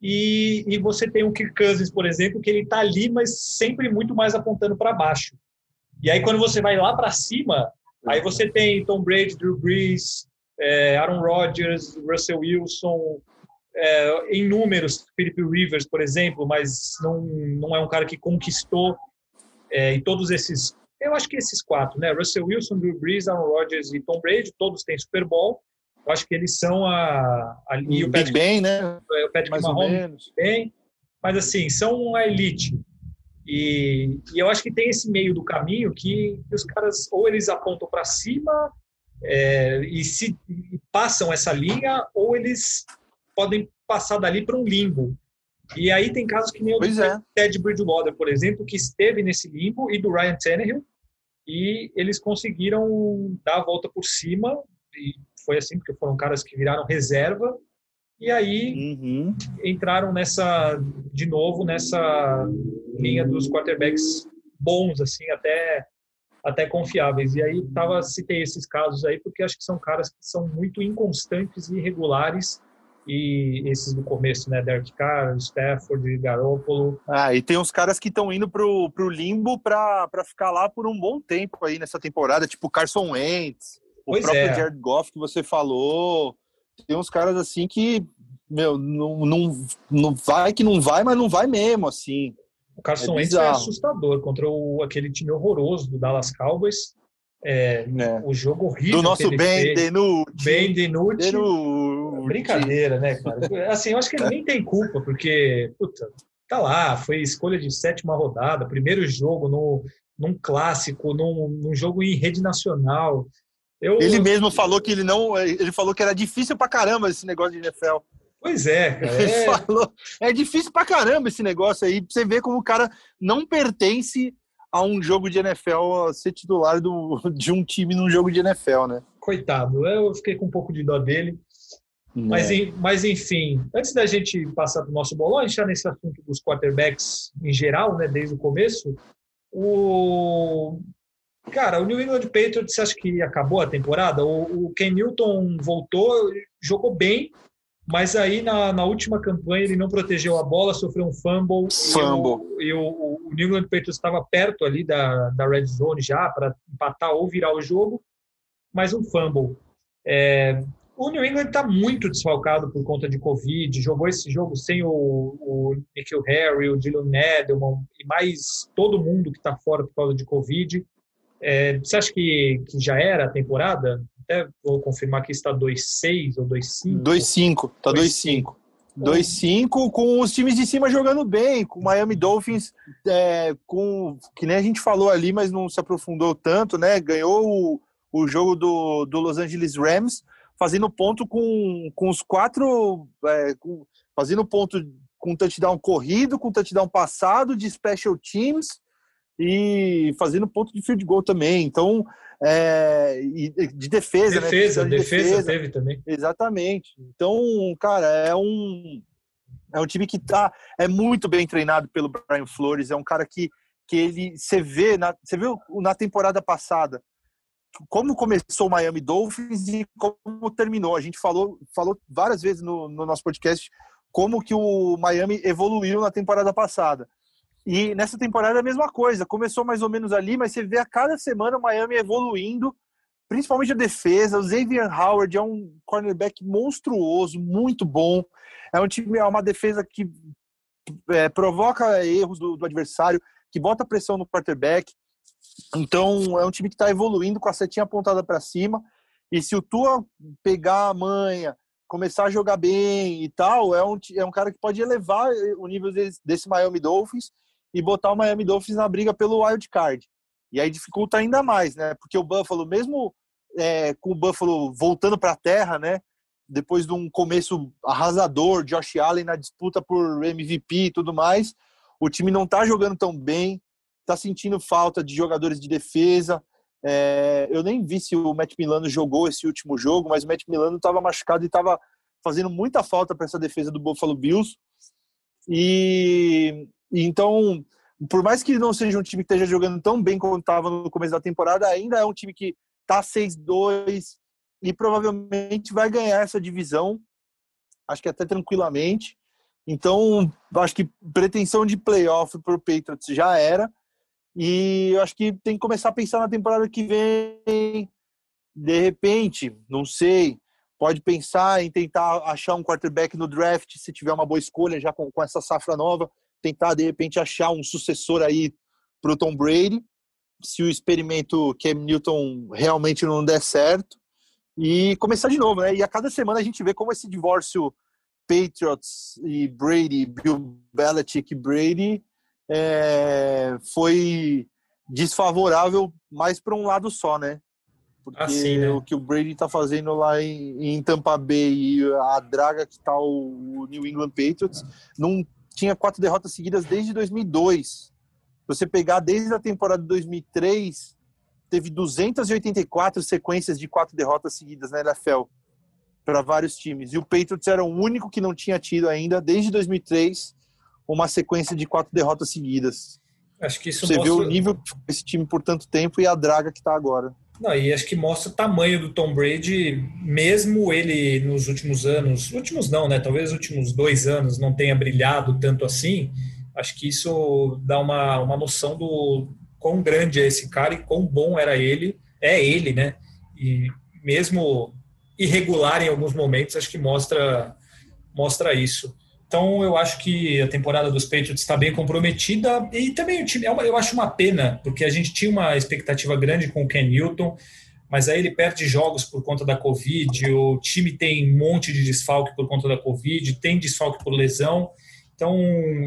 e, e você tem um Kirk Cousins, por exemplo, que ele está ali, mas sempre muito mais apontando para baixo. E aí, quando você vai lá para cima, aí você tem Tom Brady, Drew Brees, é, Aaron Rodgers, Russell Wilson, é, em números, Philip Rivers, por exemplo, mas não, não é um cara que conquistou é, e todos esses eu acho que esses quatro, né? Russell Wilson, Drew Brees, Aaron Rodgers e Tom Brady, todos têm Super Bowl. Eu acho que eles são a, a e o Patrick, bem, né? É, o Patrick Mais Mahomes bem, mas assim são a elite. E, e, eu acho que tem esse meio do caminho que, que os caras ou eles apontam para cima é, e se e passam essa linha, ou eles podem passar dali para um limbo. E aí tem casos que nem o do é. Ted Bridgewater, por exemplo, que esteve nesse limbo, e do Ryan Tannehill, e eles conseguiram dar a volta por cima, e foi assim, porque foram caras que viraram reserva, e aí uhum. entraram nessa, de novo, nessa linha dos quarterbacks bons, assim, até, até confiáveis. E aí tava, citei esses casos aí, porque acho que são caras que são muito inconstantes e irregulares, e esses do começo, né? Derek Carr, Stafford, Garoppolo. Ah, e tem uns caras que estão indo pro, pro limbo para ficar lá por um bom tempo aí nessa temporada, tipo Carson Wentz, pois o próprio é. Jared Goff que você falou. Tem uns caras assim que, meu, não, não, não vai que não vai, mas não vai mesmo, assim. O Carson é Wentz é assustador contra o, aquele time horroroso do Dallas Cowboys. É, é. O jogo horrível. Do nosso Ben Denucci. Ben Denucci. Brincadeira, né, cara? Assim, eu acho que ele nem tem culpa, porque, puta, tá lá, foi escolha de sétima rodada, primeiro jogo no, num clássico, num, num jogo em rede nacional. Eu... Ele mesmo falou que ele não. Ele falou que era difícil pra caramba esse negócio de NFL. Pois é, cara. Ele é... falou. É difícil pra caramba esse negócio aí. Pra você ver como o cara não pertence a um jogo de NFL ser titular do, [laughs] de um time num jogo de NFL, né? Coitado, eu fiquei com um pouco de dó dele. Mas, é. mas, enfim, antes da gente passar para o nosso bolão, a gente está nesse assunto dos quarterbacks em geral, né, desde o começo. O... Cara, o New England Patriots, acha que acabou a temporada? O, o Ken Newton voltou, jogou bem, mas aí na, na, última campanha ele não protegeu a bola, sofreu um fumble. Fumble. E o, o, o New England Patriots estava perto ali da, da red zone já para empatar ou virar o jogo, mas um fumble. É, o New England está muito desfalcado por conta de Covid. Jogou esse jogo sem o, o Nikhil Harry, o Dylan Edelman e mais todo mundo que está fora por causa de Covid. É, você acha que, que já era a temporada? Até vou confirmar que está 2-6 ou 2-5. 2-5, está 2-5. 2-5 com os times de cima jogando bem, com o Miami Dolphins, é, com que nem a gente falou ali, mas não se aprofundou tanto, né? Ganhou o, o jogo do, do Los Angeles Rams, fazendo ponto com, com os quatro. É, com, fazendo ponto com touchdown corrido, com touchdown passado de special teams e fazendo ponto de field goal também. Então, é, de defesa, defesa, né? De defesa, defesa teve também. Exatamente. Então, cara, é um é um time que tá é muito bem treinado pelo Brian Flores, é um cara que que ele você vê na você viu na temporada passada como começou o Miami Dolphins e como terminou. A gente falou, falou várias vezes no, no nosso podcast como que o Miami evoluiu na temporada passada. E nessa temporada é a mesma coisa. Começou mais ou menos ali, mas você vê a cada semana o Miami evoluindo, principalmente a defesa. O Xavier Howard é um cornerback monstruoso, muito bom. É um time, é uma defesa que é, provoca erros do, do adversário, que bota pressão no quarterback. Então, é um time que está evoluindo com a setinha apontada para cima. E se o Tua pegar a manha, começar a jogar bem e tal, é um, é um cara que pode elevar o nível desse, desse Miami Dolphins e botar o Miami Dolphins na briga pelo wild card. E aí dificulta ainda mais, né? Porque o Buffalo, mesmo é, com o Buffalo voltando para a terra, né? Depois de um começo arrasador, Josh Allen na disputa por MVP e tudo mais, o time não está jogando tão bem, está sentindo falta de jogadores de defesa. É, eu nem vi se o Matt Milano jogou esse último jogo, mas o Matt Milano estava machucado e estava fazendo muita falta para essa defesa do Buffalo Bills. E, e, então, por mais que não seja um time que esteja jogando tão bem como estava no começo da temporada, ainda é um time que está 6-2 e provavelmente vai ganhar essa divisão. Acho que até tranquilamente. Então, acho que pretensão de playoff para o Patriots já era. E eu acho que tem que começar a pensar na temporada que vem. De repente, não sei, pode pensar em tentar achar um quarterback no draft, se tiver uma boa escolha já com, com essa safra nova, tentar de repente achar um sucessor aí para o Tom Brady, se o experimento Cam Newton realmente não der certo, e começar de novo, né? E a cada semana a gente vê como esse divórcio Patriots e Brady, Bill Belichick e Brady é, foi desfavorável mais para um lado só, né? Porque assim, né? o que o Brady está fazendo lá em, em, Tampa Bay e a draga que está o, o, New England Patriots não tinha quatro derrotas seguidas desde 2002. Você pegar desde a temporada de 2003, teve 284 sequências de quatro derrotas seguidas na NFL para vários times. E o Patriots era o único que não tinha tido ainda desde 2003 uma sequência de quatro derrotas seguidas. Acho que isso Você mostra... vê o nível desse time por tanto tempo e a draga que está agora. Não, e acho que mostra o tamanho do Tom Brady, mesmo ele nos últimos anos, últimos não, né? Talvez nos últimos dois anos não tenha brilhado tanto assim. Acho que isso dá uma, uma noção do quão grande é esse cara e quão bom era ele, é ele, né? E mesmo irregular em alguns momentos, acho que mostra, mostra isso. Então, eu acho que a temporada dos Patriots está bem comprometida e também o time, é eu acho uma pena, porque a gente tinha uma expectativa grande com o Ken Newton, mas aí ele perde jogos por conta da Covid, o time tem um monte de desfalque por conta da Covid, tem desfalque por lesão. Então,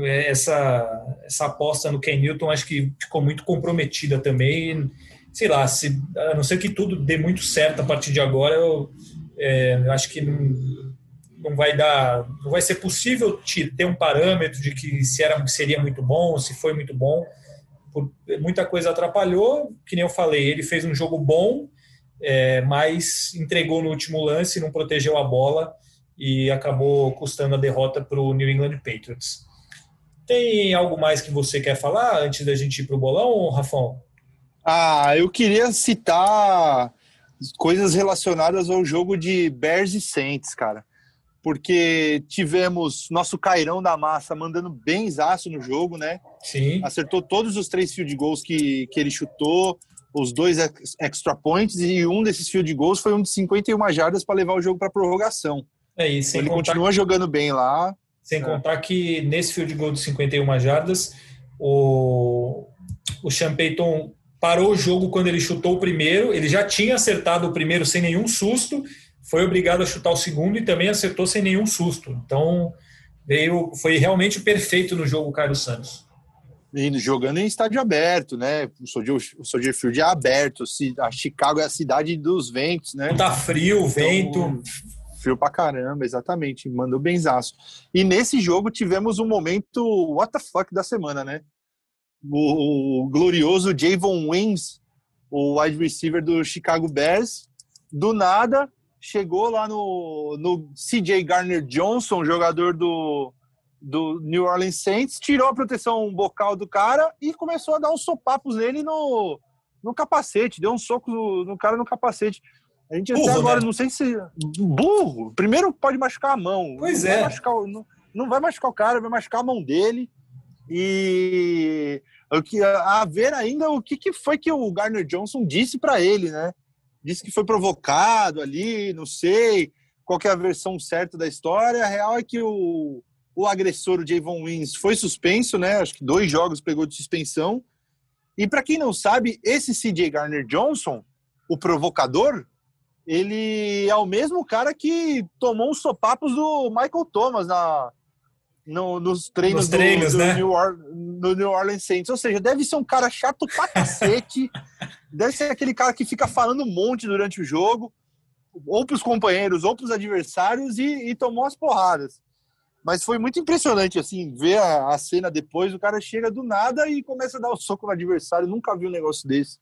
é, essa, essa aposta no Ken Newton acho que ficou muito comprometida também. Sei lá, se, a não ser que tudo dê muito certo a partir de agora, eu é, acho que não, vai dar, não vai ser possível ter um parâmetro de que se era, seria muito bom, se foi muito bom. Por, muita coisa atrapalhou, que nem eu falei, ele fez um jogo bom, é, mas entregou no último lance, não protegeu a bola e acabou custando a derrota para o New England Patriots. Tem algo mais que você quer falar antes da gente ir para o bolão, Rafão? Ah, eu queria citar coisas relacionadas ao jogo de Bears e Saints, cara porque tivemos nosso Cairão da Massa mandando bem exaço no jogo, né? Sim. Acertou todos os três field goals que, que ele chutou, os dois extra points, e um desses field goals foi um de 51 jardas para levar o jogo para prorrogação. É isso. Ele continua que, jogando bem lá. Sem é. contar que nesse field goal de 51 jardas, o, o Sean Payton parou o jogo quando ele chutou o primeiro, ele já tinha acertado o primeiro sem nenhum susto, foi obrigado a chutar o segundo e também acertou sem nenhum susto. Então, veio, foi realmente perfeito no jogo o Carlos Santos. E jogando em estádio aberto, né? O Soldier, Field é aberto. A Chicago é a cidade dos ventos, né? Tá frio, então, vento. Frio pra caramba, exatamente. Mandou benzaço. E nesse jogo tivemos um momento what the fuck da semana, né? O, o glorioso Javon Wings, o wide receiver do Chicago Bears, do nada chegou lá no, no CJ Garner Johnson, jogador do, do New Orleans Saints, tirou a proteção bocal do cara e começou a dar uns sopapos nele no, no capacete, deu um soco no, no cara no capacete. A gente burro, até agora, né? não sei se. Burro! Primeiro pode machucar a mão. Pois não é. Vai machucar, não, não vai machucar o cara, vai machucar a mão dele. E o que, a ver ainda o que, que foi que o Garner Johnson disse para ele, né? Disse que foi provocado ali, não sei qual é a versão certa da história. A real é que o, o agressor, o Javon Wins, foi suspenso, né? Acho que dois jogos pegou de suspensão. E para quem não sabe, esse CJ Garner Johnson, o provocador, ele é o mesmo cara que tomou os sopapos do Michael Thomas na, no, nos treinos, nos treinos do, do né? New Or, no New Orleans Saints. Ou seja, deve ser um cara chato pra [laughs] cacete. deve ser aquele cara que fica falando um monte durante o jogo, ou pros companheiros, ou pros adversários, e, e tomou as porradas. Mas foi muito impressionante, assim, ver a, a, cena depois. O cara chega do nada e começa a dar o um soco no adversário. Nunca vi um negócio desse.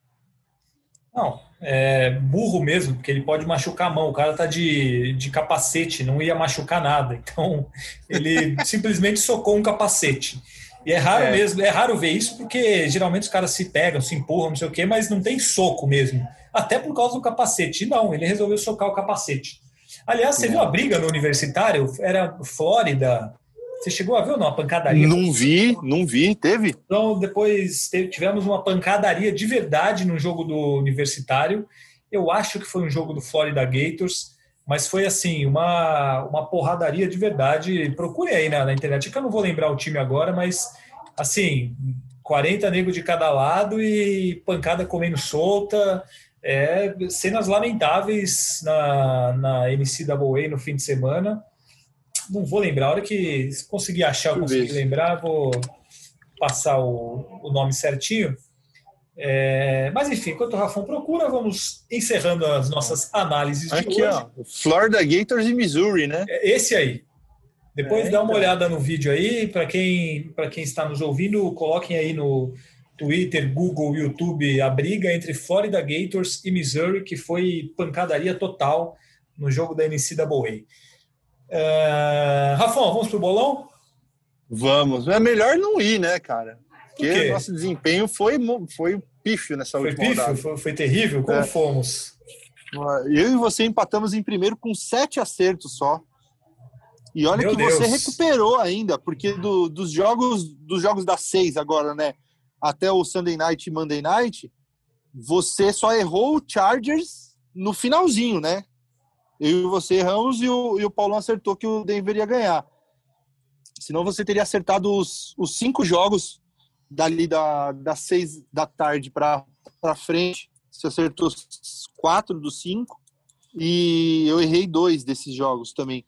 Não, é burro mesmo, porque ele pode machucar a mão. O cara tá de, de capacete, não ia machucar nada. Então, [laughs] ele simplesmente socou um capacete. E é raro é. mesmo, é raro ver isso, porque geralmente os caras se pegam, se empurram, não sei o quê, mas não tem soco mesmo. Até por causa do capacete. Não, ele resolveu socar o capacete. Aliás, você viu a briga no universitário? Era Flórida, você chegou a ver ou não a pancadaria? Não vi, não vi. Teve? Então, depois tivemos uma pancadaria de verdade no jogo do Universitário. Eu acho que foi um jogo do Florida Gators, mas foi assim, uma, uma porradaria de verdade. Procure aí na, na internet, que eu não vou lembrar o time agora, mas assim, 40 negros de cada lado e pancada comendo solta. É, cenas lamentáveis na, na NCAA no fim de semana não vou lembrar. A hora que conseguir achar, eu conseguir lembrar, vou passar o, o nome certinho. É, mas enfim, enquanto o Rafão procura, vamos encerrando as nossas análises Aqui, de hoje. ó, Florida Gators e Missouri, né? É esse aí. Depois é, dá uma então. olhada no vídeo aí, para quem, quem está nos ouvindo, coloquem aí no Twitter, Google, YouTube a briga entre Florida Gators e Missouri, que foi pancadaria total no jogo da NCAA. É... Rafão, vamos pro bolão? Vamos. É melhor não ir, né, cara? Porque Por nosso desempenho foi, foi pífio nessa foi última pífio? rodada. Foi, foi terrível? Como É. fomos? Eu e você empatamos em primeiro com sete acertos só. E olha Meu que você Deus. recuperou ainda, porque do- dos jogos dos jogos das seis agora, né? Até o Sunday Night e Monday Night, você só errou o Chargers no finalzinho, né? Eu e você erramos e o, e o Paulão acertou que o Denver ia ganhar. Senão você teria acertado os, os cinco jogos dali da, das seis da tarde para frente. Você acertou quatro dos cinco. E eu errei dois desses jogos também.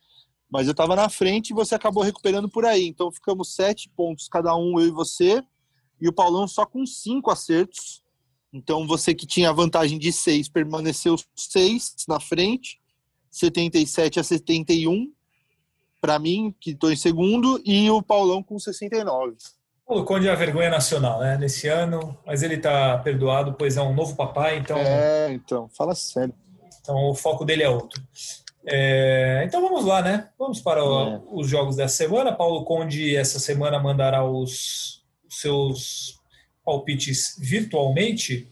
Mas eu estava na frente e você acabou recuperando por aí. Então ficamos sete pontos cada um, eu e você. E o Paulão só com cinco acertos. Então você que tinha a vantagem de seis permaneceu seis na frente. 77 a 71 para mim, que estou em segundo, e o Paulão com 69. O Conde é a vergonha nacional, né? Nesse ano, mas ele está perdoado, pois é um novo papai, então, É, então, fala sério. então o foco dele é outro. É, então vamos lá, né? Vamos para o- É. os jogos dessa semana. Paulo Conde, essa semana, mandará os, os seus palpites virtualmente.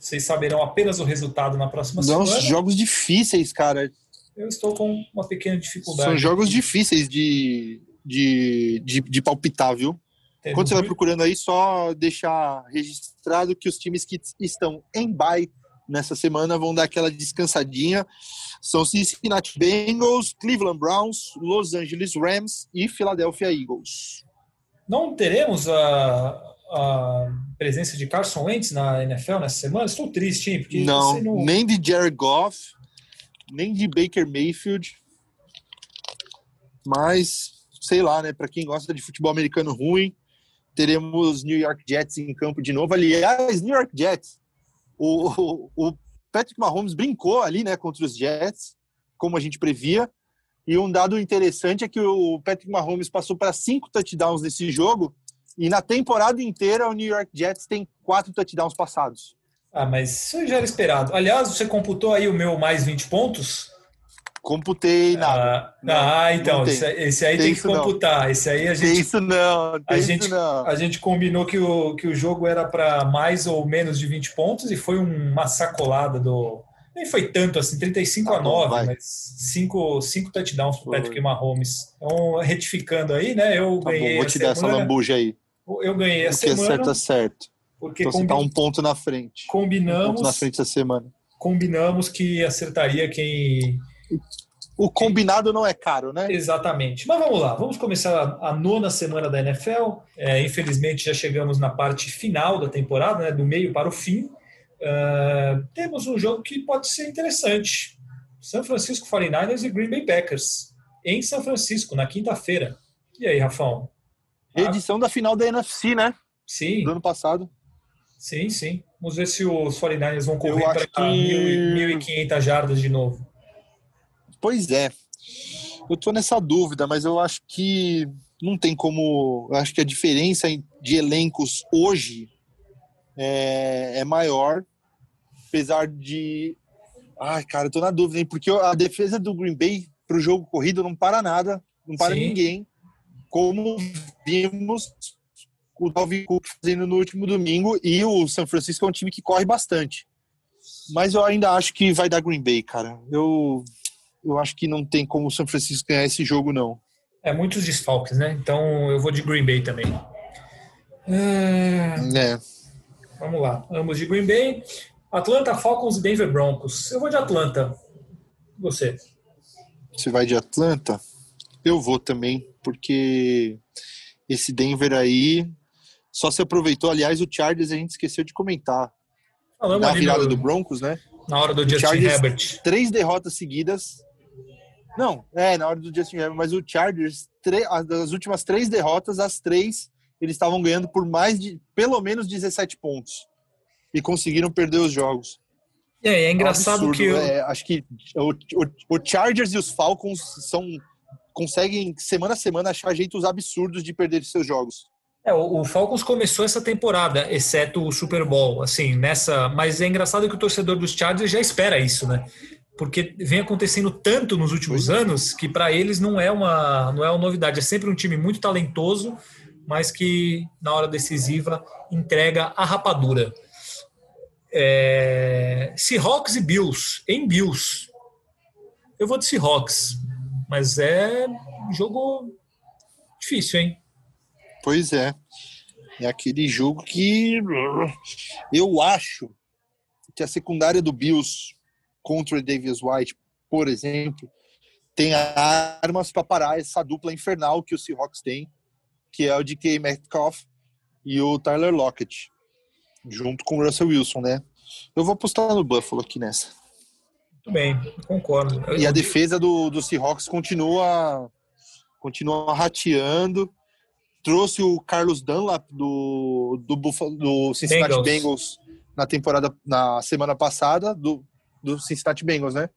Vocês saberão apenas o resultado na próxima São semana. jogos difíceis, cara. Eu estou com uma pequena dificuldade. São jogos difíceis de, de, de, de palpitar, viu? Temos Quando você vai procurando aí, só deixar registrado que os times que estão em bye nessa semana vão dar aquela descansadinha. São Cincinnati Bengals, Cleveland Browns, Los Angeles Rams e Philadelphia Eagles. Não teremos a, a presença de Carson Wentz na NFL nessa semana? Estou triste, hein? Porque Não, não- nem de Jared Goff, nem de Baker Mayfield. Mas, sei lá, né? Para quem gosta de futebol americano ruim, teremos New York Jets em campo de novo. Aliás, New York Jets. O, o, o Patrick Mahomes brincou ali, né, contra os Jets, como a gente previa. E um dado interessante é que o Patrick Mahomes passou para cinco touchdowns nesse jogo. E na temporada inteira, o New York Jets tem quatro touchdowns passados. Ah, mas isso já era esperado. Aliás, você computou aí o meu mais 20 pontos? Computei nada. Ah, Não, ah, então, tem. esse, esse aí Tem tem, que isso não. computar. Esse aí a Tem gente, isso não, tem a isso gente, não. a gente combinou que o, que o jogo era para mais ou menos de 20 pontos e foi uma sacolada do. Nem foi tanto assim, 35 Tá a bom, 9, vai. mas 5 cinco touchdowns para Foi. Patrick Mahomes. Então, retificando aí, né? Eu Tá ganhei bom, vou te dar essa lambuja aí. Eu ganhei a é semana certo é certo. porque Então você combi- tá um ponto na frente. Um ponto combinamos, na frente essa semana. combinamos que acertaria quem O combinado não é caro, né? Exatamente. Mas vamos lá, vamos começar a, nona semana da NFL. É, infelizmente já chegamos na parte final da temporada, né, do meio para o fim. Ah, temos um jogo que pode ser interessante: São Francisco 49ers e Green Bay Packers, em São Francisco, na quinta-feira. E aí, Rafão? Edição da final da NFC, né? sim, Do ano passado. sim, sim. Vamos ver se os 49ers vão correr para que- 1.500 jardas de novo. Pois é. Eu tô nessa dúvida, mas eu acho que não tem como. Eu acho que a diferença de elencos hoje é, é maior, apesar de. Ai, cara, eu tô na dúvida, hein? Porque a defesa do Green Bay pro jogo corrido não para nada, não para Sim. ninguém. Como vimos o Dalvin Cook fazendo no último domingo, e o San Francisco é um time que corre bastante. Mas eu ainda acho que vai dar Green Bay, cara. Eu, eu acho que não tem como o São Francisco ganhar esse jogo, não. É muitos desfalques, né? Então eu vou de Green Bay também. É, É. Vamos lá, ambos de Green Bay. Atlanta Falcons e Denver Broncos. Eu vou de Atlanta. Você? Você vai de Atlanta? Eu vou também, porque esse Denver aí só se aproveitou. Aliás, o Chargers a gente esqueceu de comentar. Falamos Na virada no- do Broncos, né? na hora do Justin Chargers- Herbert. Três derrotas seguidas. Não, é, na hora do Justin Herbert, mas o Chargers, as das últimas três derrotas, as três, eles estavam ganhando por mais de, pelo menos 17 pontos. E conseguiram perder os jogos. Aí, é É um engraçado absurdo, que eu- é, acho que o, o- o Chargers e os Falcons são conseguem semana a semana achar jeitos absurdos de perder seus jogos. é, o Falcons começou essa temporada, exceto o Super Bowl, assim, nessa. Mas é engraçado que o torcedor dos Chargers já espera isso, né? Porque vem acontecendo tanto nos últimos é. anos que para eles não é uma não é uma novidade. É sempre um time muito talentoso, mas que na hora decisiva entrega a rapadura. É... Seahawks e Bills, em Bills. Eu vou de Seahawks, mas é um jogo difícil, hein? Pois é. É aquele jogo que eu acho que a secundária do Bills contra o Davis White, por exemplo, tem armas para parar essa dupla infernal que o Seahawks tem, que é o DK Metcalf e o Tyler Lockett, junto com o Russell Wilson, né? Eu vou apostar no Buffalo aqui nessa. Muito bem, concordo. E a defesa do, do Seahawks continua, continua rateando. Trouxe o Carlos Dunlap do, do, do Cincinnati Bengals. Bengals na temporada, na semana passada, do, do Cincinnati Bengals, né?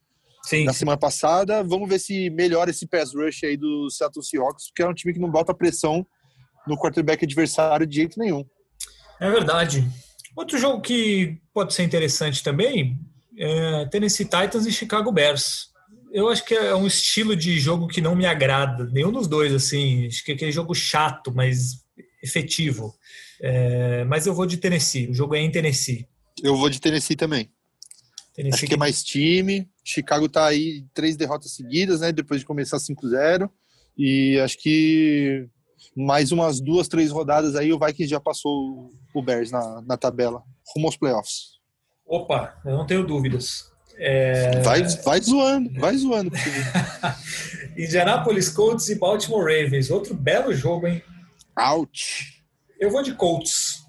Sim. Na semana passada. Vamos ver se melhora esse pass rush aí do Seattle Seahawks, porque é um time que não bota pressão no quarterback adversário de jeito nenhum. É verdade. Outro jogo que pode ser interessante também é Tennessee Titans e Chicago Bears. Eu acho que é um estilo de jogo que não me agrada, nenhum dos dois, assim. Acho que é aquele jogo chato, mas efetivo. É, mas eu vou de Tennessee, o jogo é em Tennessee. Eu vou de Tennessee também. Tennessee acho que é mais time. Chicago tá aí três derrotas seguidas, né? Depois de começar 5-0. E acho que mais umas duas, três rodadas aí, o Vikings já passou o Bears na, na tabela, rumo aos playoffs. Opa, eu não tenho dúvidas. É... Vai, vai zoando, vai zoando. [laughs] Indianapolis Colts e Baltimore Ravens. Outro belo jogo, hein? Ouch. Eu vou de Colts.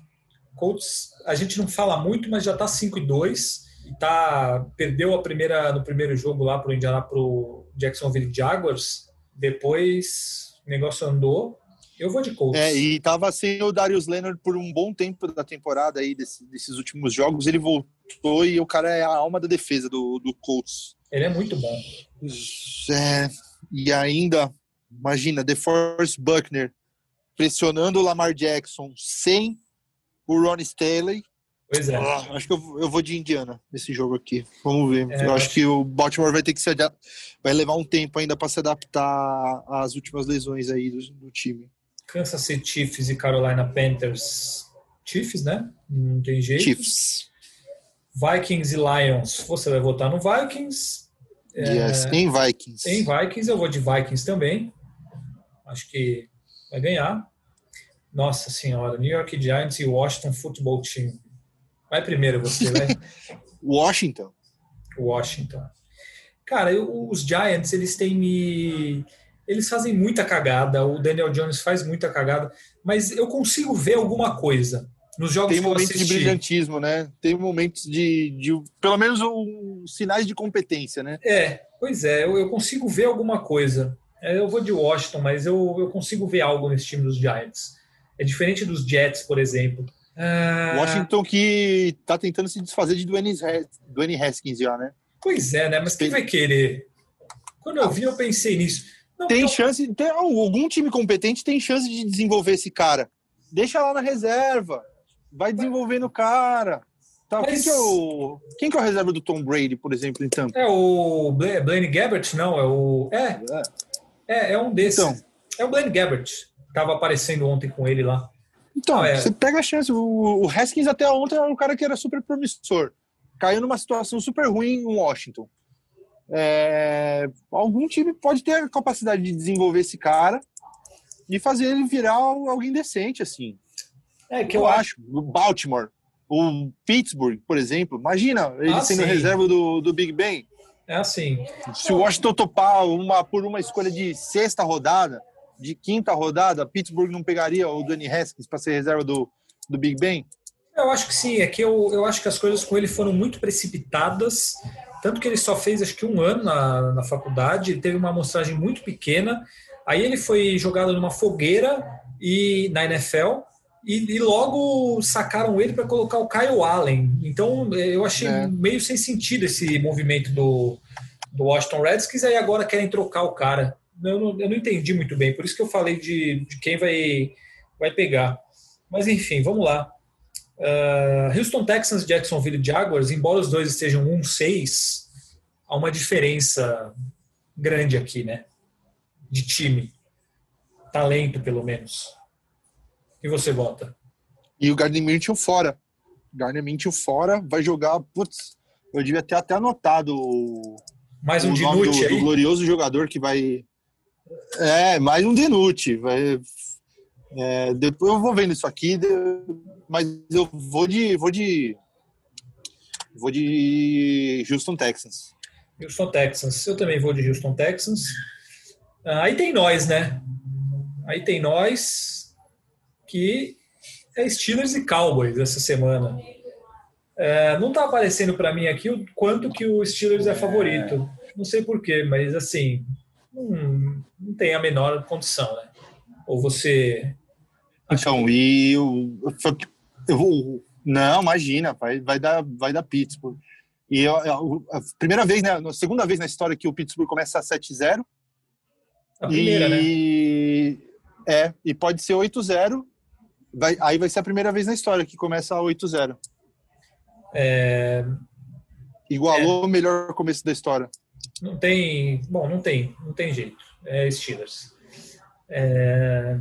Colts, a gente não fala muito, mas já tá 5 e 2 e tá perdeu a primeira no primeiro jogo lá pro Indiana pro Jacksonville Jaguars. Depois o negócio andou eu vou de Colts. É, e tava sem o Darius Leonard por um bom tempo da temporada aí, desse, desses últimos jogos. Ele voltou e o cara é a alma da defesa do, do Colts. Ele é muito bom. É, e ainda, imagina, DeForest Buckner pressionando o Lamar Jackson sem o Ron Staley. Pois é. Ah, acho que eu, eu, vou de Indiana nesse jogo aqui. Vamos ver. É, eu acho que o Baltimore vai ter que se vai levar um tempo ainda para se adaptar às últimas lesões aí do, do time. Kansas City Chiefs e Carolina Panthers. Chiefs, né? Não tem jeito. Chiefs. Vikings e Lions. Você vai votar no Vikings. Yes, é, em Vikings. Em Vikings, eu vou de Vikings também. Acho que vai ganhar. Nossa senhora, New York Giants e Washington Football Team. Vai primeiro você, vai. [laughs] Washington. Washington. Cara, eu, os Giants, eles têm me eles fazem muita cagada, o Daniel Jones faz muita cagada, mas eu consigo ver alguma coisa nos jogos Tem momentos de brilhantismo, né? Tem momentos de, de pelo menos um, sinais de competência, né? É, pois é, eu, eu consigo ver alguma coisa. É, eu vou de Washington, mas eu, eu consigo ver algo nesse time dos Giants. É diferente dos Jets, por exemplo. Ah... Washington que tá tentando se desfazer de Dwayne, Dwayne Haskins já, né? Pois é, né? Mas quem vai querer? Quando eu vi, eu pensei nisso. Não, tem então... chance, tem, algum time competente tem chance de desenvolver esse cara. Deixa lá na reserva, vai desenvolvendo o cara. Tá, Mas... quem, que é o, quem que é o reserva do Tom Brady, por exemplo, então? É o Blaine Gabbert, não, é o... É, é, é um desses. Então, é o Blaine Gabbert. Tava aparecendo ontem com ele lá. Então, é. você pega a chance. O, o Haskins até ontem era um cara que era super promissor. Caiu numa situação super ruim em Washington é, algum time pode ter a capacidade de desenvolver esse cara e fazer ele virar alguém decente, assim. É que eu, eu acho. O Baltimore, o Pittsburgh, por exemplo, imagina ele ah, sendo sim. reserva do, do Big Ben. É assim. Se o Washington topar uma, por uma escolha de sexta rodada, de quinta rodada, Pittsburgh não pegaria o Danny Haskins para ser reserva do, do Big Ben? Eu acho que sim. É que eu, eu acho que as coisas com ele foram muito precipitadas tanto que ele só fez acho que um ano na, na faculdade, teve uma amostragem muito pequena. Aí ele foi jogado numa fogueira e na NFL e, e logo sacaram ele para colocar o Kyle Allen. Então eu achei é. meio sem sentido esse movimento do, do Washington Redskins. Aí agora querem trocar o cara. Eu não, eu não entendi muito bem, por isso que eu falei de, de quem vai, vai pegar. Mas enfim, vamos lá. Uh, Houston Texans e Jacksonville Jaguars, embora os dois estejam 1-6, há uma diferença grande aqui, né? De time. Talento, pelo menos. E você vota? E o Gardner Minshew fora. Garner Minshew fora, vai jogar. Putz, eu devia ter até anotado mais um o nome do, do, glorioso jogador que vai. É, mais um Denute. Vai, é, depois eu vou vendo isso aqui, mas eu vou de. Vou de. Vou de Houston Texans. Houston Texans. Eu também vou de Houston Texans. Ah, aí tem nós, né? Aí tem nós que é Steelers e Cowboys essa semana. É, não está aparecendo para mim aqui o quanto que o Steelers é favorito. Não sei porquê, mas assim, não, não tem a menor condição, né? Ou você. Então, e eu, eu, Não, imagina, vai, vai, dar, vai dar Pittsburgh. E eu, a primeira vez, né? A segunda vez na história que o Pittsburgh começa a 7-0. A primeira, e... né? É, e pode ser 8-0. Vai, aí vai ser a primeira vez na história que começa a 8-0. É... Igualou é... o melhor começo da história. Não tem. Bom, não tem, não tem jeito. É Steelers. É...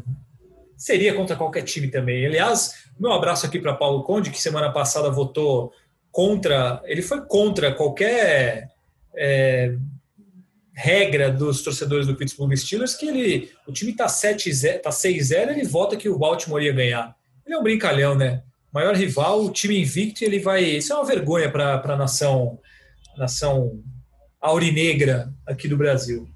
Seria contra qualquer time também. Aliás, meu abraço aqui para Paulo Conde, que semana passada votou contra. Ele foi contra qualquer é, regra dos torcedores do Pittsburgh Steelers que ele, o time está 7 tá 6-0, ele vota que o Baltimore ia ganhar. Ele é um brincalhão, né? Maior rival, o time invicto, ele vai. Isso é uma vergonha para a nação, nação aurinegra aqui do Brasil.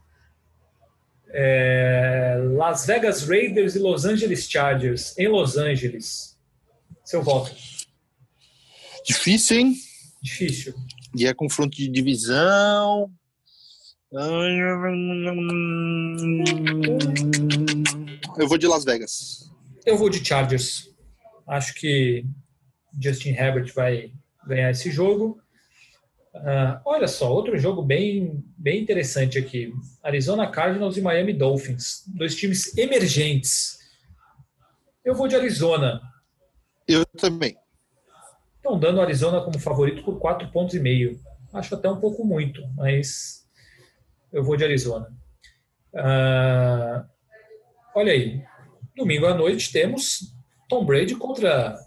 É, Las Vegas Raiders e Los Angeles Chargers, em Los Angeles. Seu voto. Difícil, hein? Difícil. E é confronto de divisão. Eu vou de Las Vegas. Eu vou de Chargers. Acho que Justin Herbert vai ganhar esse jogo. Uh, olha só, outro jogo bem, bem interessante aqui. Arizona Cardinals e Miami Dolphins. Dois times emergentes. Eu vou de Arizona. Eu também. Estão dando Arizona como favorito por quatro pontos e meio. Acho até um pouco muito, mas eu vou de Arizona. Uh, olha aí, domingo à noite temos Tom Brady contra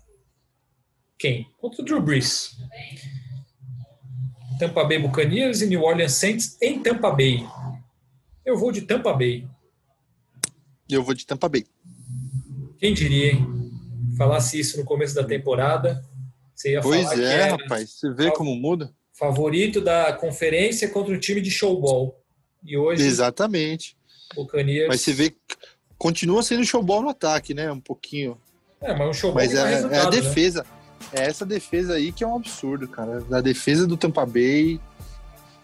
quem? Contra o Drew Brees. Tampa Bay Buccaneers e New Orleans Saints em Tampa Bay. Eu vou de Tampa Bay. Eu vou de Tampa Bay. Quem diria, hein? Falasse isso no começo da temporada. Você ia pois falar é, rapaz. Você vê como muda? Favorito da conferência contra o time de showball. E hoje. Exatamente. Mas você vê continua sendo showball no ataque, né? Um pouquinho. É, mas um showball mas é, é, a né? defesa. Né? É essa defesa aí que é um absurdo, cara. A defesa do Tampa Bay.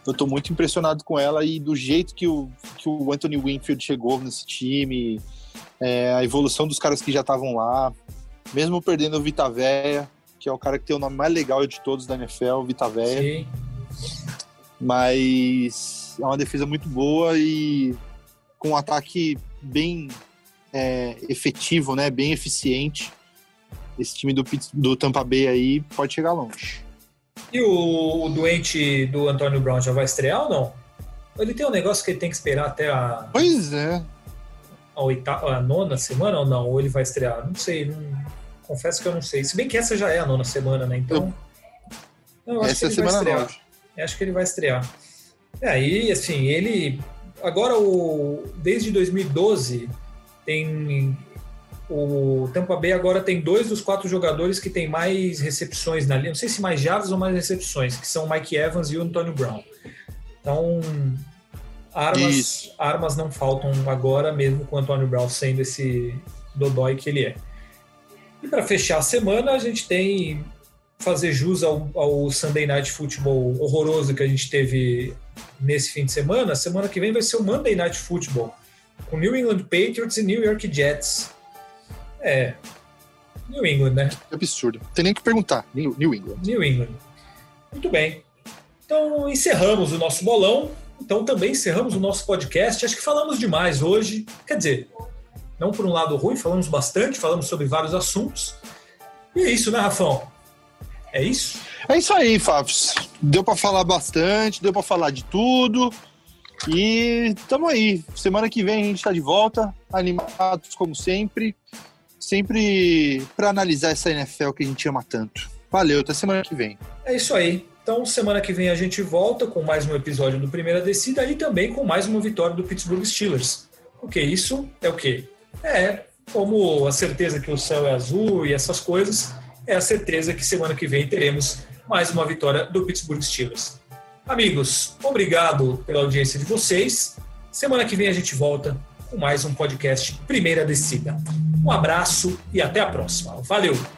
Eu tô muito impressionado com ela e do jeito que o, que o Anthony Winfield chegou nesse time, é, a evolução dos caras que já estavam lá, mesmo perdendo o Vita Véia, que é o cara que tem o nome mais legal de todos da NFL, Vita Véia. Sim. Mas é uma defesa muito boa e com um ataque bem é, efetivo, né? Bem eficiente. Esse time do, do Tampa Bay aí pode chegar longe. E o, o doente do Antônio Brown já vai estrear ou não? Ele tem um negócio que ele tem que esperar até a. Pois é. A, oitava, a nona semana ou não? Ou ele vai estrear? Não sei. Não, confesso que eu não sei. Se bem que essa já é a nona semana, né? Então. Eu, não, essa é semana nova. Acho que ele vai estrear. É, aí, assim, ele. Agora, o, desde 2012, tem. O Tampa Bay agora tem dois dos quatro jogadores que tem mais recepções na linha. Não sei se mais jardas ou mais recepções, que são o Mike Evans e o Antonio Brown. Então, armas, armas não faltam agora, mesmo com o Antonio Brown sendo esse dodói que ele é. E para fechar a semana, a gente tem fazer jus ao, ao Sunday Night Football horroroso que a gente teve nesse fim de semana, semana que vem vai ser o Monday Night Football, com New England Patriots e New York Jets. É. New England, né? Que absurdo. Tem nem que perguntar. New, New England. New England. Muito bem. Então, encerramos o nosso bolão. Então, também encerramos o nosso podcast. Acho que falamos demais hoje. Quer dizer, não por um lado ruim, falamos bastante, falamos sobre vários assuntos. E é isso, né, Rafão? É isso? É isso aí, Fábio. Deu para falar bastante, deu para falar de tudo. E estamos aí. Semana que vem a gente está de volta, animados como sempre. Sempre para analisar essa NFL que a gente ama tanto. Valeu, até semana que vem. É isso aí. Então, semana que vem a gente volta com mais um episódio do Primeira Descida e também com mais uma vitória do Pittsburgh Steelers. Porque isso é o quê? É como a certeza que o céu é azul e essas coisas, é a certeza que semana que vem teremos mais uma vitória do Pittsburgh Steelers. Amigos, obrigado pela audiência de vocês. Semana que vem a gente volta com mais um podcast Primeira Descida. Um abraço e até a próxima. Valeu!